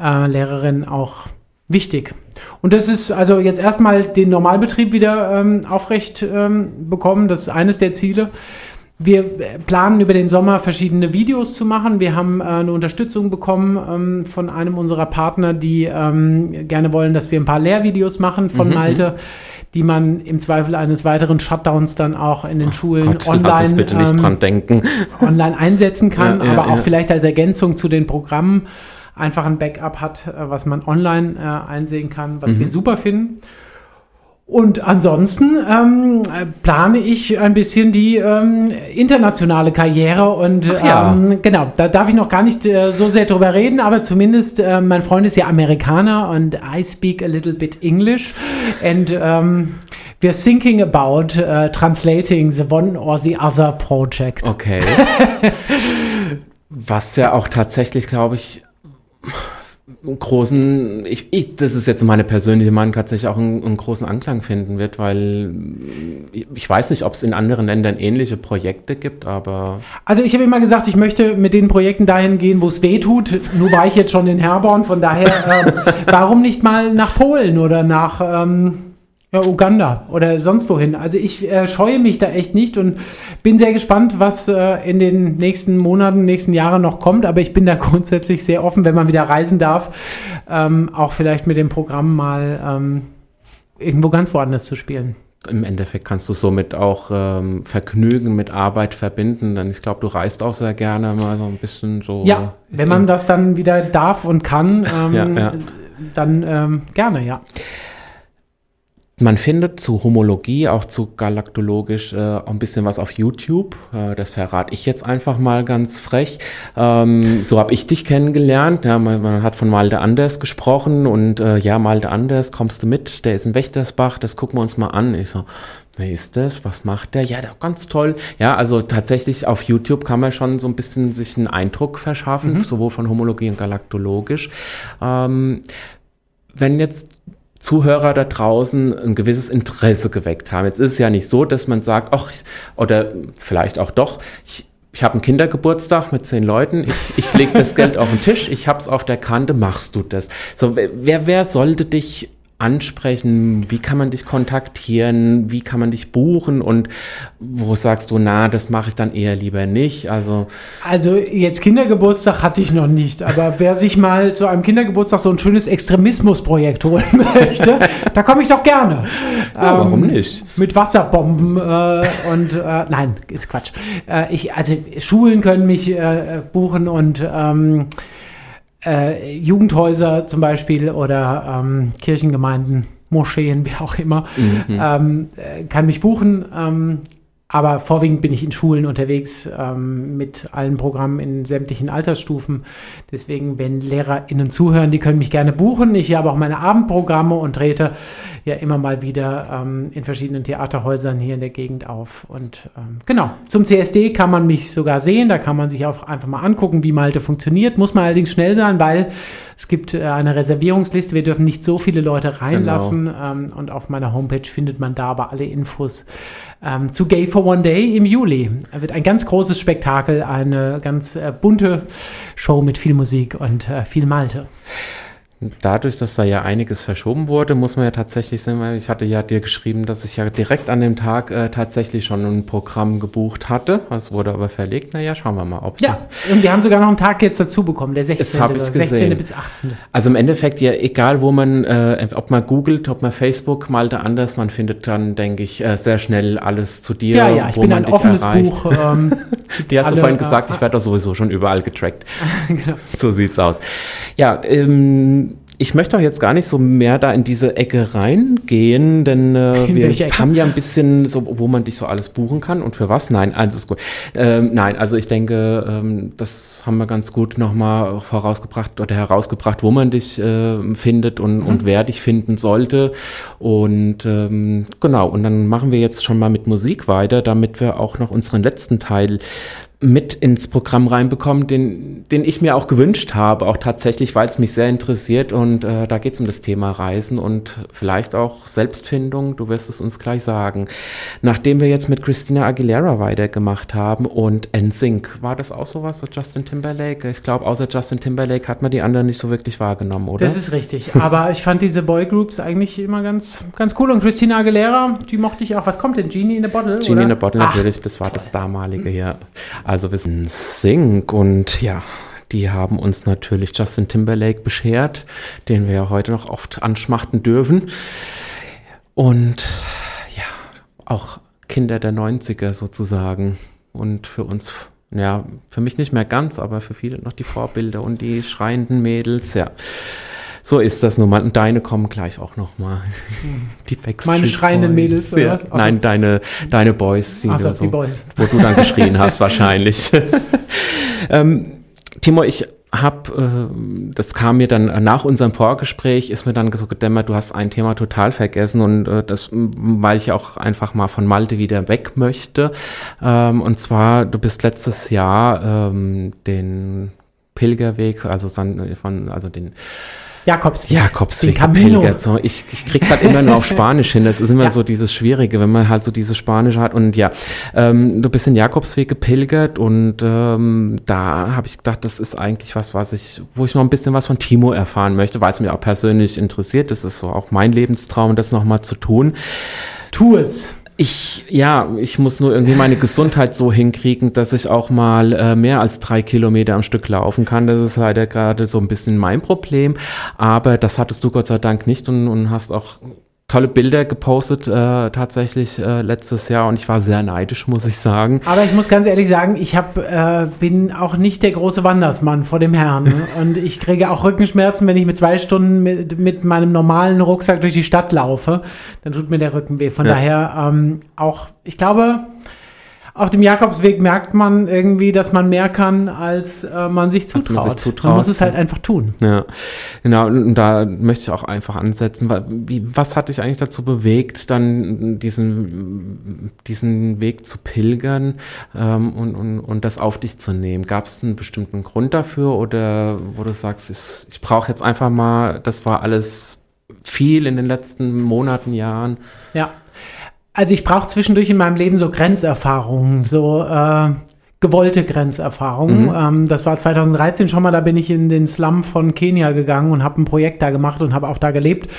äh, Lehrerinnen auch wichtig. Und das ist also jetzt erstmal den Normalbetrieb wieder ähm, aufrecht ähm, bekommen. Das ist eines der Ziele. Wir planen über den Sommer verschiedene Videos zu machen. Wir haben äh, eine Unterstützung bekommen ähm, von einem unserer Partner, die ähm, gerne wollen, dass wir ein paar Lehrvideos machen von mhm, Malte, mhm. die man im Zweifel eines weiteren Shutdowns dann auch in den Ach Schulen Gott, online, bitte nicht ähm, dran denken. online einsetzen [LAUGHS] kann, ja, ja, aber auch ja. vielleicht als Ergänzung zu den Programmen einfach ein Backup hat, äh, was man online äh, einsehen kann, was mhm. wir super finden. Und ansonsten ähm, plane ich ein bisschen die ähm, internationale Karriere und ja. ähm, genau, da darf ich noch gar nicht äh, so sehr drüber reden, aber zumindest äh, mein Freund ist ja Amerikaner und I speak a little bit English and ähm, we're thinking about uh, translating the one or the other project. Okay. [LAUGHS] Was ja auch tatsächlich, glaube ich, großen, ich, ich, das ist jetzt meine persönliche Meinung, tatsächlich auch einen, einen großen Anklang finden wird, weil ich, weiß nicht, ob es in anderen Ländern ähnliche Projekte gibt, aber. Also ich habe immer gesagt, ich möchte mit den Projekten dahin gehen, wo es weh tut. Nur war ich jetzt schon in Herborn, von daher, ähm, [LAUGHS] warum nicht mal nach Polen oder nach ähm, ja, Uganda oder sonst wohin. Also ich äh, scheue mich da echt nicht und bin sehr gespannt, was äh, in den nächsten Monaten, nächsten Jahren noch kommt. Aber ich bin da [LAUGHS] grundsätzlich sehr offen, wenn man wieder reisen darf, ähm, auch vielleicht mit dem Programm mal ähm, irgendwo ganz woanders zu spielen. Im Endeffekt kannst du somit auch ähm, Vergnügen mit Arbeit verbinden, denn ich glaube, du reist auch sehr gerne mal so ein bisschen so. Ja, wenn man das dann wieder darf und kann, [LAUGHS] ähm, Ja, ja. dann ähm, gerne, ja. Man findet zu Homologie, auch zu galaktologisch, äh, auch ein bisschen was auf YouTube. Äh, das verrate ich jetzt einfach mal ganz frech. Ähm, so habe ich dich kennengelernt. Ja, man, man hat von Malte Anders gesprochen und äh, ja, Malte Anders, kommst du mit? Der ist in Wächtersbach, das gucken wir uns mal an. Ich so, wer ist das? Was macht der? Ja, der ganz toll. Ja, also tatsächlich auf YouTube kann man schon so ein bisschen sich einen Eindruck verschaffen, sowohl von Homologie und galaktologisch. Ähm, wenn jetzt Zuhörer da draußen ein gewisses Interesse geweckt haben. Jetzt ist es ja nicht so, dass man sagt, ach, oder vielleicht auch doch, ich, ich habe einen Kindergeburtstag mit zehn Leuten, ich, ich lege das Geld auf den Tisch, ich hab's auf der Kante, machst du das? So, wer, wer sollte dich ansprechen? Wie kann man dich kontaktieren? Wie kann man dich buchen? Und wo sagst du, na, das mache ich dann eher lieber nicht? Also Also jetzt Kindergeburtstag hatte ich noch nicht, aber wer sich mal zu einem Kindergeburtstag so ein schönes Extremismusprojekt holen [LAUGHS] möchte, da komme ich doch gerne. Ja, warum Ähm, nicht? Mit Wasserbomben äh, und äh, nein, ist Quatsch. Äh, ich, also Schulen können mich äh, buchen und ähm, äh, Jugendhäuser zum Beispiel oder ähm, Kirchengemeinden, Moscheen, [LAUGHS] wie auch immer, ähm, äh, kann mich buchen. Aber vorwiegend bin ich in Schulen unterwegs ähm, mit allen Programmen in sämtlichen Altersstufen. Deswegen, wenn LehrerInnen zuhören, die können mich gerne buchen. Ich habe auch meine Abendprogramme und trete ja immer mal wieder ähm, in verschiedenen Theaterhäusern hier in der Gegend auf. Und ähm, genau, zum CSD kann man mich sogar sehen. Da kann man sich auch einfach mal angucken, wie Malte funktioniert. Muss man allerdings schnell sein, weil es gibt äh, eine Reservierungsliste. Wir dürfen nicht so viele Leute reinlassen. Ähm, und auf meiner Homepage findet man da aber alle Infos ähm, zu Gay for One Day im Juli. Da wird ein ganz großes Spektakel, eine ganz äh, bunte Show mit viel Musik und äh, viel Malte. Dadurch, dass da ja einiges verschoben wurde, muss man ja tatsächlich sagen, weil ich hatte ja dir geschrieben, dass ich ja direkt an dem Tag äh, tatsächlich schon ein Programm gebucht hatte. Das wurde aber verlegt. Naja, schauen wir mal, ob Ja, und wir haben sogar noch einen Tag jetzt dazu bekommen, der 16. hab ich 16. gesehen. bis 18. Also im Endeffekt, ja, egal wo man, äh, ob man googelt, ob man Facebook, Malte anders, man findet dann, denke ich, äh, sehr schnell alles zu dir. Ja, ja, ich wo bin ein offenes erreicht. Buch. Ähm, [LAUGHS] Wie hast alle, du vorhin äh, gesagt, ich werde doch sowieso schon überall getrackt. [LAUGHS] genau. So sieht's aus. Ja, ähm, ich möchte auch jetzt gar nicht so mehr da in diese Ecke reingehen, denn äh, wir haben ja ein bisschen so, wo man dich so alles buchen kann und für was. Nein, alles ist gut. Ähm, nein, also ich denke, ähm, das haben wir ganz gut nochmal vorausgebracht oder herausgebracht, wo man dich äh, findet und, Mhm. und wer dich finden sollte. Und ähm, genau, und dann machen wir jetzt schon mal mit Musik weiter, damit wir auch noch unseren letzten Teil mit ins Programm reinbekommen, den, den ich mir auch gewünscht habe, auch tatsächlich, weil es mich sehr interessiert und äh, da geht es um das Thema Reisen und vielleicht auch Selbstfindung, du wirst es uns gleich sagen. Nachdem wir jetzt mit Christina Aguilera weitergemacht haben und NSYNC, war das auch sowas, so Justin Timberlake? Ich glaube, außer Justin Timberlake hat man die anderen nicht so wirklich wahrgenommen, oder? Das ist richtig. Aber ich fand diese Boygroups eigentlich immer ganz, ganz cool. Und Christina Aguilera, die mochte ich auch. Was kommt denn? Genie in a Bottle? Genie oder? in a Bottle Ach, natürlich, das war das damalige, ja. Also wir sind Sync und ja, die haben uns natürlich Justin Timberlake beschert, den wir ja heute noch oft anschmachten dürfen. Und ja, auch Kinder der 90er sozusagen. Und für uns, ja, für mich nicht mehr ganz, aber für viele noch die Vorbilder und die schreienden Mädels, ja. So ist das nun mal. Und deine kommen gleich auch noch mal. Die Backstreet Meine schreienden Boys. Mädels, oder ja. was? Also, Nein, deine, deine Boys. Die, so, so, die Boys. Wo du dann geschrien hast [LAUGHS] wahrscheinlich. [LAUGHS] ähm, Timo, ich habe, äh, das kam mir dann nach unserem Vorgespräch, ist mir dann so gedämmert, du hast ein Thema total vergessen und äh, das, weil ich auch einfach mal von Malte wieder weg möchte. Ähm, und zwar, du bist letztes Jahr ähm, den Pilgerweg, also von, also den Jakobsweg. Jakobsweg gepilgert. So, ich, ich krieg's halt immer nur auf Spanisch hin. Das ist immer [LAUGHS] ja. so dieses Schwierige, wenn man halt so dieses Spanische hat. Und ja, ähm, du bist den Jakobsweg gepilgert und ähm, da habe ich gedacht, das ist eigentlich was, was ich, wo ich noch ein bisschen was von Timo erfahren möchte, weil es mir auch persönlich interessiert. Das ist so auch mein Lebenstraum, das nochmal zu tun. Tu es. Ich, ja, ich muss nur irgendwie meine Gesundheit so hinkriegen, dass ich auch mal äh, mehr als drei Kilometer am Stück laufen kann. Das ist leider gerade so ein bisschen mein Problem. Aber das hattest du Gott sei Dank nicht und, und hast auch tolle Bilder gepostet äh, tatsächlich äh, letztes Jahr und ich war sehr neidisch, muss ich sagen. Aber ich muss ganz ehrlich sagen, ich hab, äh, bin auch nicht der große Wandersmann vor dem Herrn ne? [LAUGHS] und ich kriege auch Rückenschmerzen, wenn ich mit zwei Stunden mit, mit meinem normalen Rucksack durch die Stadt laufe, dann tut mir der Rücken weh. Von ja. daher ähm, auch, ich glaube, auf dem Jakobsweg merkt man irgendwie, dass man mehr kann, als äh, man sich zutraut. Man, sich zutraut. man muss es halt einfach tun. Ja, genau. Und da möchte ich auch einfach ansetzen. Wie, was hat dich eigentlich dazu bewegt, dann diesen, diesen Weg zu pilgern ähm, und, und, und das auf dich zu nehmen? Gab es einen bestimmten Grund dafür oder wo du sagst, ich, ich brauche jetzt einfach mal, das war alles viel in den letzten Monaten, Jahren? Ja. Also ich brauche zwischendurch in meinem Leben so Grenzerfahrungen, so äh, gewollte Grenzerfahrungen. Mhm. Ähm, das war 2013 schon mal, da bin ich in den Slum von Kenia gegangen und habe ein Projekt da gemacht und habe auch da gelebt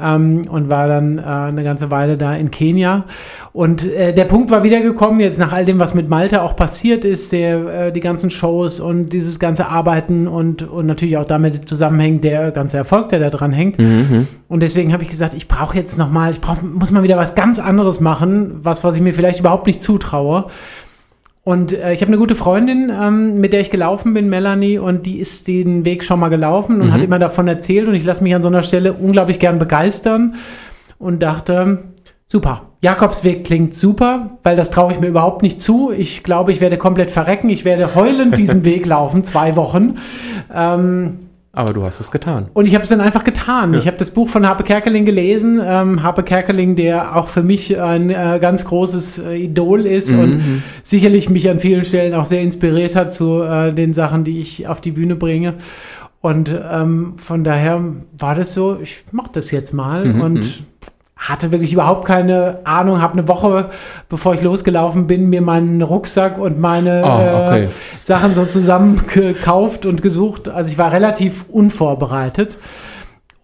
ähm, und war dann äh, eine ganze Weile da in Kenia. Und äh, der Punkt war wiedergekommen, jetzt nach all dem, was mit Malta auch passiert ist, der, äh, die ganzen Shows und dieses ganze Arbeiten und, und natürlich auch damit zusammenhängt der ganze Erfolg, der da dran hängt. Mhm. Und deswegen habe ich gesagt, ich brauche jetzt nochmal, ich brauch, muss mal wieder was ganz anderes machen, was, was ich mir vielleicht überhaupt nicht zutraue. Und äh, ich habe eine gute Freundin, ähm, mit der ich gelaufen bin, Melanie, und die ist den Weg schon mal gelaufen und mhm. hat immer davon erzählt. Und ich lasse mich an so einer Stelle unglaublich gern begeistern und dachte, super, Jakobsweg klingt super, weil das traue ich mir überhaupt nicht zu. Ich glaube, ich werde komplett verrecken. Ich werde heulend diesen [LAUGHS] Weg laufen, zwei Wochen. Ähm, aber du hast es getan. Und ich habe es dann einfach getan. Ja. Ich habe das Buch von Harpe Kerkeling gelesen. Ähm, Harpe Kerkeling, der auch für mich ein äh, ganz großes äh, Idol ist mhm. und sicherlich mich an vielen Stellen auch sehr inspiriert hat zu äh, den Sachen, die ich auf die Bühne bringe. Und ähm, von daher war das so, ich mache das jetzt mal mhm. und mhm hatte wirklich überhaupt keine Ahnung, habe eine Woche, bevor ich losgelaufen bin, mir meinen Rucksack und meine oh, okay. äh, Sachen so zusammen gekauft und gesucht. Also ich war relativ unvorbereitet.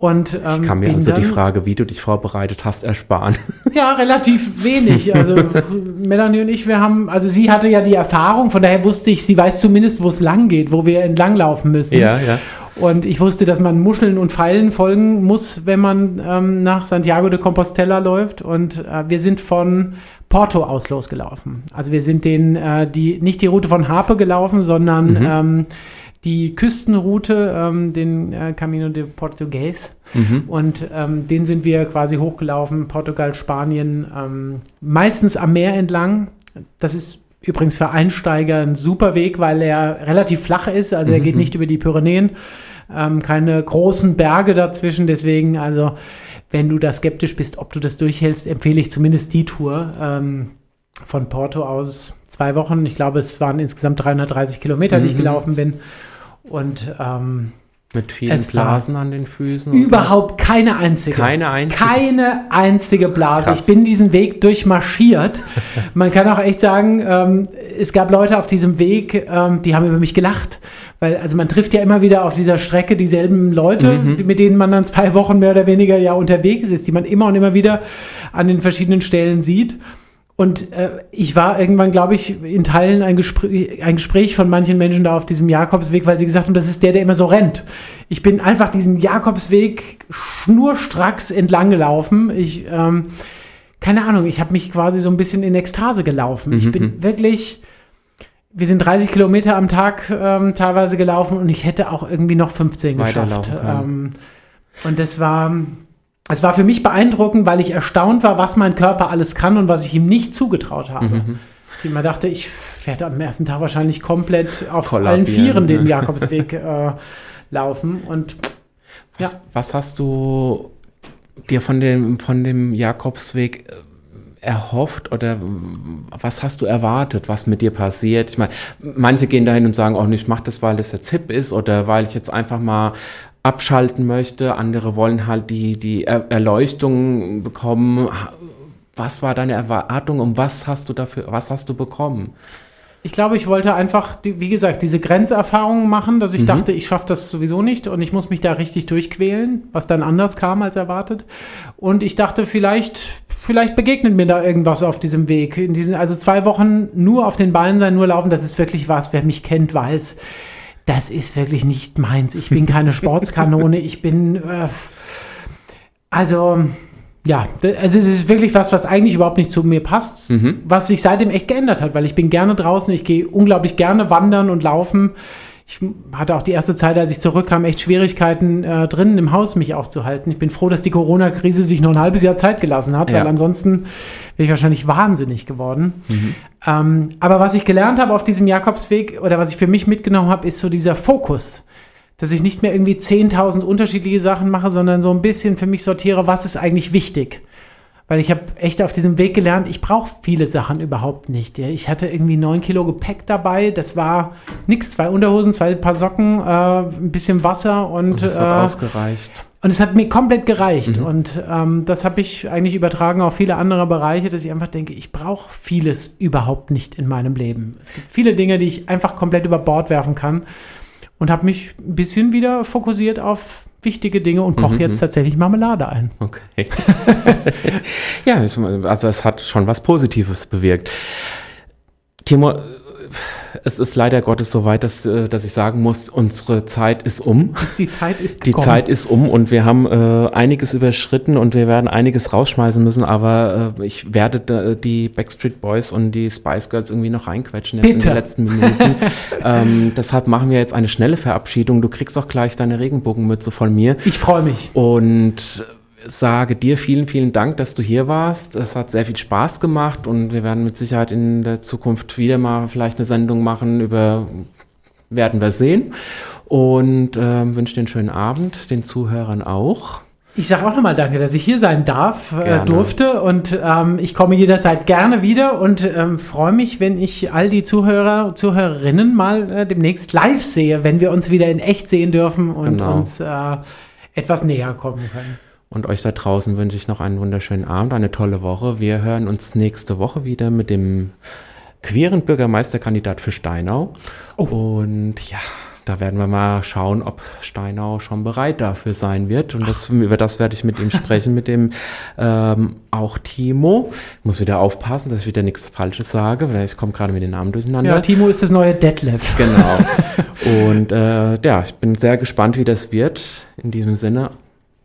Und, ähm, ich kann mir also dann, die Frage, wie du dich vorbereitet hast, ersparen. [LAUGHS] Ja, relativ wenig. Also Melanie und ich, wir haben, also sie hatte ja die Erfahrung, von daher wusste ich, sie weiß zumindest, wo es lang geht, wo wir entlanglaufen müssen. Ja, ja. Und ich wusste, dass man Muscheln und Pfeilen folgen muss, wenn man ähm, nach Santiago de Compostela läuft. Und äh, wir sind von Porto aus losgelaufen. Also wir sind den, äh, die, nicht die Route von Harpe gelaufen, sondern mhm. ähm, die Küstenroute, ähm, den äh, Camino de Portugues. Mhm. Und ähm, den sind wir quasi hochgelaufen, Portugal, Spanien, ähm, meistens am Meer entlang. Das ist übrigens für Einsteiger ein super Weg, weil er relativ flach ist. Also er geht mhm. nicht über die Pyrenäen, ähm, keine großen Berge dazwischen. Deswegen, also wenn du da skeptisch bist, ob du das durchhältst, empfehle ich zumindest die Tour ähm, von Porto aus zwei Wochen. Ich glaube, es waren insgesamt 330 Kilometer, mhm. die ich mhm. gelaufen bin. Und ähm, mit vielen Blasen an den Füßen? Überhaupt keine einzige. Keine einzige? Keine einzige Blase. Krass. Ich bin diesen Weg durchmarschiert. [LAUGHS] Man kann auch echt sagen, ähm, es gab Leute auf diesem Weg, ähm, die haben über mich gelacht. Weil, also man trifft ja immer wieder auf dieser Strecke dieselben Leute, mhm. mit denen man dann zwei Wochen mehr oder weniger ja unterwegs ist, die man immer und immer wieder an den verschiedenen Stellen sieht. Und äh, ich war irgendwann, glaube ich, in Teilen ein Gespräch, ein Gespräch von manchen Menschen da auf diesem Jakobsweg, weil sie gesagt haben, das ist der, der immer so rennt. Ich bin einfach diesen Jakobsweg schnurstracks entlang gelaufen. Ich, ähm, keine Ahnung, ich habe mich quasi so ein bisschen in Ekstase gelaufen. Mhm. Ich bin mhm. wirklich, wir sind 30 Kilometer am Tag ähm, teilweise gelaufen und ich hätte auch irgendwie noch 15 geschafft. Ähm, Und das war, es war für mich beeindruckend, weil ich erstaunt war, was mein Körper alles kann und was ich ihm nicht zugetraut habe. Mhm. Ich immer dachte, ich werde am ersten Tag wahrscheinlich komplett auf allen Vieren den Jakobsweg äh, laufen. Und was, ja. was hast du dir von dem, von dem Jakobsweg äh, erhofft oder was hast du erwartet, was mit dir passiert? Ich meine, manche gehen dahin und sagen, auch oh, nicht, ich mache das, weil es jetzt hip ist oder weil ich jetzt einfach mal abschalten möchte. Andere wollen halt die, die Erleuchtung bekommen. Was war deine Erwartung und was hast du dafür, was hast du bekommen? Ich glaube, ich wollte einfach, wie gesagt, diese Grenzerfahrungen machen, dass ich mhm. dachte, ich schaffe das sowieso nicht und ich muss mich da richtig durchquälen, was dann anders kam als erwartet. Und ich dachte, vielleicht, vielleicht begegnet mir da irgendwas auf diesem Weg. In diesen, also zwei Wochen nur auf den Beinen sein, nur laufen, das ist wirklich was. Wer mich kennt, weiß, das ist wirklich nicht meins. Ich bin keine Sportskanone. ich bin, äh, also ja, also es ist wirklich was, was eigentlich überhaupt nicht zu mir passt, mhm. was sich seitdem echt geändert hat, weil ich bin gerne draußen, ich gehe unglaublich gerne wandern und laufen. Ich hatte auch die erste Zeit, als ich zurückkam, echt Schwierigkeiten äh, drinnen im Haus mich aufzuhalten. Ich bin froh, dass die Corona-Krise sich noch ein halbes Jahr Zeit gelassen hat, ja. weil ansonsten wäre ich wahrscheinlich wahnsinnig geworden. Mhm. Ähm, aber was ich gelernt habe auf diesem Jakobsweg oder was ich für mich mitgenommen habe, ist so dieser Fokus dass ich nicht mehr irgendwie 10.000 unterschiedliche Sachen mache, sondern so ein bisschen für mich sortiere, was ist eigentlich wichtig. Weil ich habe echt auf diesem Weg gelernt, ich brauche viele Sachen überhaupt nicht. Ich hatte irgendwie neun Kilo Gepäck dabei. Das war nichts, zwei Unterhosen, zwei Paar Socken, äh, ein bisschen Wasser und, und das hat äh, ausgereicht. Und es hat mir komplett gereicht. Mhm. Und ähm, das habe ich eigentlich übertragen auf viele andere Bereiche, dass ich einfach denke, ich brauche vieles überhaupt nicht in meinem Leben. Es gibt viele Dinge, die ich einfach komplett über Bord werfen kann und habe mich ein bisschen wieder fokussiert auf wichtige Dinge und koche mhm. jetzt mhm. tatsächlich Marmelade ein. Okay. [LAUGHS] ja, also es hat schon was Positives bewirkt. Timo, es ist leider Gottes so weit, dass, äh, dass ich sagen muss, unsere Zeit ist um. Die Zeit ist Die Zeit ist um und wir haben äh, einiges überschritten und wir werden einiges rausschmeißen müssen, aber äh, ich werde die Backstreet Boys und die Spice Girls irgendwie noch reinquetschen jetzt Bitte. in den letzten Minuten. [LAUGHS] ähm, deshalb machen wir jetzt eine schnelle Verabschiedung. Du kriegst auch gleich deine Regenbogenmütze von mir. Ich freue mich. Und sage dir vielen, vielen Dank, dass du hier warst. Es hat sehr viel Spaß gemacht und wir werden mit Sicherheit in der Zukunft wieder mal vielleicht eine Sendung machen über, werden wir sehen. Und äh, wünsche dir einen schönen Abend, den Zuhörern auch. Ich sage auch nochmal Danke, dass ich hier sein darf, äh, durfte und ähm, ich komme jederzeit gerne wieder und ähm, freue mich, wenn ich all die Zuhörer, Zuhörerinnen mal äh, demnächst live sehe, wenn wir uns wieder in echt sehen dürfen und genau. uns äh, etwas näher kommen können. Und euch da draußen wünsche ich noch einen wunderschönen Abend, eine tolle Woche. Wir hören uns nächste Woche wieder mit dem queeren Bürgermeisterkandidat für Steinau. Oh. Und ja, da werden wir mal schauen, ob Steinau schon bereit dafür sein wird. Und das, über das werde ich mit ihm sprechen, mit dem ähm, auch Timo. Ich muss wieder aufpassen, dass ich wieder nichts Falsches sage, weil ich komme gerade mit den Namen durcheinander. Ja, Timo ist das neue Detlef. Genau. [LAUGHS] Und äh, ja, ich bin sehr gespannt, wie das wird. In diesem Sinne,